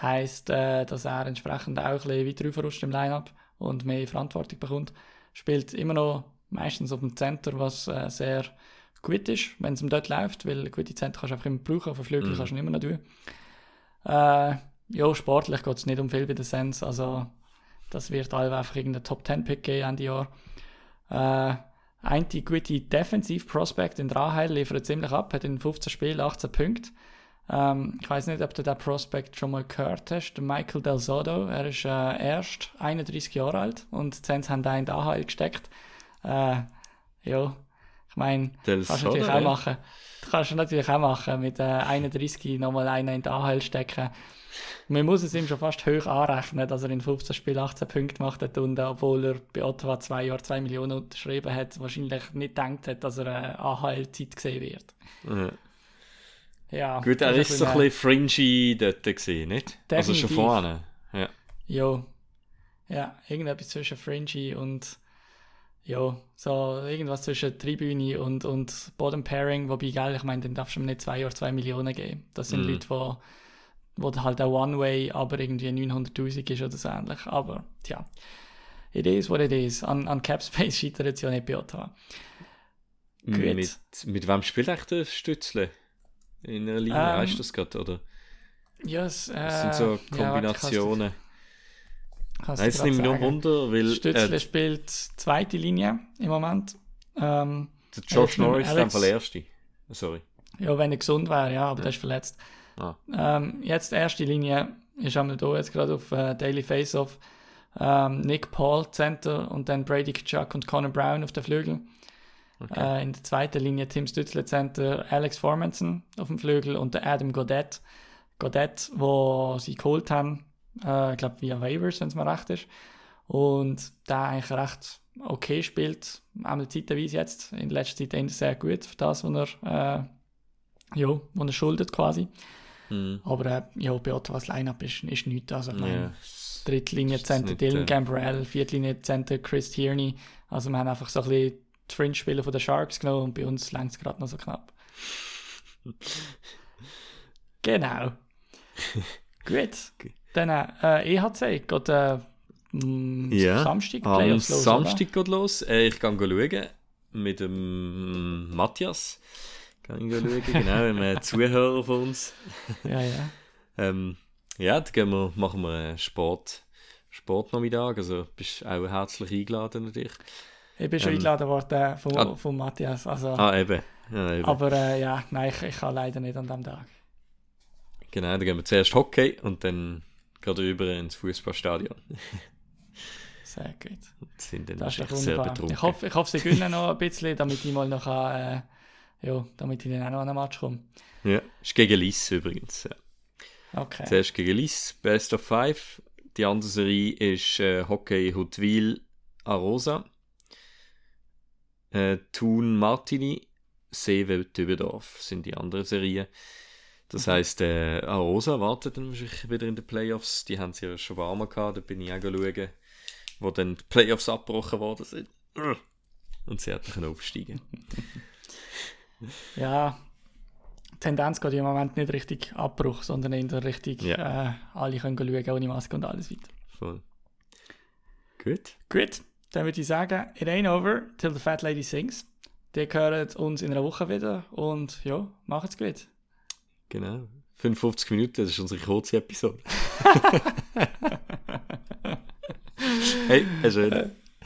Speaker 3: Heißt, äh, dass er entsprechend auch ein bisschen weiter aufrutscht im Lineup und mehr Verantwortung bekommt. Spielt immer noch meistens auf dem Center, was äh, sehr gut ist, wenn es ihm dort läuft, weil gute Center kannst du einfach immer brauchen, auf den Flügel kannst du immer noch tun. Äh, ja, sportlich geht es nicht um viel bei den Sens, also das wird alle einfach irgendeinen Top-10-Pick geben Ende Jahr. Äh, ein die gute Defensiv-Prospect in Rahel liefert ziemlich ab, hat in 15 Spielen 18 Punkte. Ähm, ich weiß nicht, ob du den Prospect schon mal gehört hast, Michael Del Soto. Er ist äh, erst 31 Jahre alt und Sens haben den in AHL gesteckt. Äh, ja, ich meine, kannst du natürlich auch machen. Das kannst du natürlich auch machen, mit äh, 31 nochmal einen in die AHL stecken. Man muss es ihm schon fast hoch anrechnen, dass er in 15 Spielen 18 Punkte gemacht hat und obwohl er bei Ottawa zwei Jahre 2 Millionen unterschrieben hat, wahrscheinlich nicht gedacht hat, dass er eine AHL-Zeit gesehen wird.
Speaker 2: Ja.
Speaker 3: Ja,
Speaker 2: Gut, er ist so ein bisschen fringy dort gewesen, nicht? Also schon
Speaker 3: Definitiv.
Speaker 2: vorne. Ja.
Speaker 3: Ja. Ja, irgendetwas zwischen Fringy und ja, so irgendwas zwischen Tribüne und, und Bottom Pairing, wobei, geil, ich meine, dann darfst du ihm nicht zwei Jahre 2 Millionen geben. Das sind
Speaker 2: Mhm.
Speaker 3: Leute, wo, wo halt ein One-Way, aber irgendwie 900'000 ist oder so ähnlich. Aber, tja, it is what it is. An, an Cap Space scheitert jetzt ja nicht bei Ottawa. Gut.
Speaker 2: Mit, mit wem spielt eigentlich der Stützle? In einer Linie,
Speaker 3: Ähm,
Speaker 2: weißt du das gerade, oder?
Speaker 3: Ja, es, äh,
Speaker 2: Das sind so
Speaker 3: ja,
Speaker 2: Kombinationen.
Speaker 3: kann's
Speaker 2: Nein, jetzt nimmt nur. Wunder, weil
Speaker 3: Stützle
Speaker 2: äh,
Speaker 3: spielt zweite Linie im Moment. Ähm,
Speaker 2: der Josh Norris ist einfach der Erste. Sorry.
Speaker 3: Ja, wenn er gesund wäre, ja, aber der ist verletzt.
Speaker 2: Ah.
Speaker 3: Ähm, jetzt erste Linie ist einmal da, jetzt gerade auf äh, Daily Face-Off. Ähm, Nick Paul, Center und dann Brady Kachuk und Connor Brown auf der Flügel. Äh, in der zweiten Linie Tim Stützle Center, Alex Formanson auf dem Flügel und der Adam Godet. Godet, wo sie geholt haben, äh, ich glaube via Waivers, wenn es mir recht ist. Und der eigentlich recht okay spielt, einmal zeitweise jetzt, in letzter Zeit eher sehr gut für das, was er, äh, ja, was er schuldet quasi.
Speaker 2: Hm.
Speaker 3: Aber äh, ja, bei Ottawas Line-Up ist, ist nichts. Also, meine,
Speaker 2: Ja.
Speaker 3: Drittlinie Center Dylan
Speaker 2: äh,
Speaker 3: Gambrell, Viertlinie Center Chris Tierney. Also wir haben einfach so ein bisschen die Fringe-Spieler von den Sharks genommen und bei uns längt es gerade noch so knapp. genau. Gut. Dann äh, EHC geht äh,
Speaker 2: Ja,
Speaker 3: Samstag
Speaker 2: Am
Speaker 3: Playoffs los,
Speaker 2: Samstag geht los. Äh, ich gehe schauen mit dem Matthias. Kann ich schauen, genau, einem Zuhörer von uns.
Speaker 3: Ja, ja.
Speaker 2: Ähm, ja, dann gehen wir, machen wir einen Sport, Sportnachmittag. Also bist auch herzlich eingeladen natürlich.
Speaker 3: Ich bin schon
Speaker 2: Ähm,
Speaker 3: eingeladen worden von,
Speaker 2: ah.
Speaker 3: von Matthias. Also,
Speaker 2: Ah, eben. Ja, eben.
Speaker 3: aber äh, ja, nein, ich, ich kann leider nicht an dem Tag.
Speaker 2: Genau, dann gehen wir zuerst Hockey und dann gerade über ins Fußballstadion.
Speaker 3: Sehr gut.
Speaker 2: Und sind dann
Speaker 3: Das ist
Speaker 2: sehr betrunken.
Speaker 3: Ich hoffe, ich hoffe, sie gewinnen noch ein bisschen, damit ich mal noch äh, ja, damit ich dann auch noch an den Match komme.
Speaker 2: Ja, ist gegen Liss übrigens. Ja.
Speaker 3: Okay.
Speaker 2: Zuerst gegen Liss, Best of Five. Die andere Serie ist äh, Hockey Huttwil Arosa. Äh, Thun Martini, Seewe Tübendorf sind die anderen Serien. Das heisst, äh, Arosa wartet dann wahrscheinlich wieder in den Playoffs. Die haben sie ja schon warm gehabt, da bin ich auch schauen, wo dann die Playoffs abgebrochen worden sind. Und sie hätten aufsteigen
Speaker 3: Ja, Tendenz geht im Moment nicht richtig Abbruch, sondern eher richtig,
Speaker 2: Ja.
Speaker 3: äh, alle können schauen, ohne Maske und alles weiter.
Speaker 2: Voll. Gut.
Speaker 3: Gut, dann würde ich sagen, it ain't over till the fat lady sings. Die hören uns in einer Woche wieder und ja, macht's gut.
Speaker 2: Genau. 55 Minuten, das ist unsere kurze Episode. hey, hast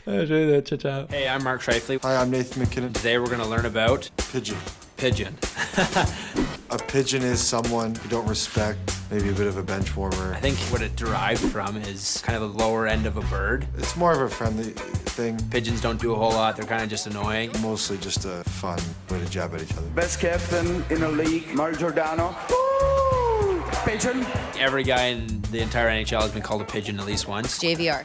Speaker 2: du
Speaker 3: Äh, schön, ciao, ciao.
Speaker 1: Hey, I'm Mark Shifley.
Speaker 7: Hi, I'm Nathan McKinnon.
Speaker 1: Today we're going to learn about
Speaker 7: Pigeon.
Speaker 1: pigeon.
Speaker 7: A pigeon is someone you don't respect, maybe a bit of a bench warmer.
Speaker 1: I think what it derived from is kind of the lower end of a bird.
Speaker 7: It's more of a friendly thing,
Speaker 1: Pigeons don't do a whole lot. They're kind of just annoying.
Speaker 7: mostly just a fun way to jab at each other.
Speaker 8: Best captain in the league, Mario Giordano. Woo! Pigeon.
Speaker 1: Every guy in the entire NHL has been called a pigeon at least once.
Speaker 9: JVR.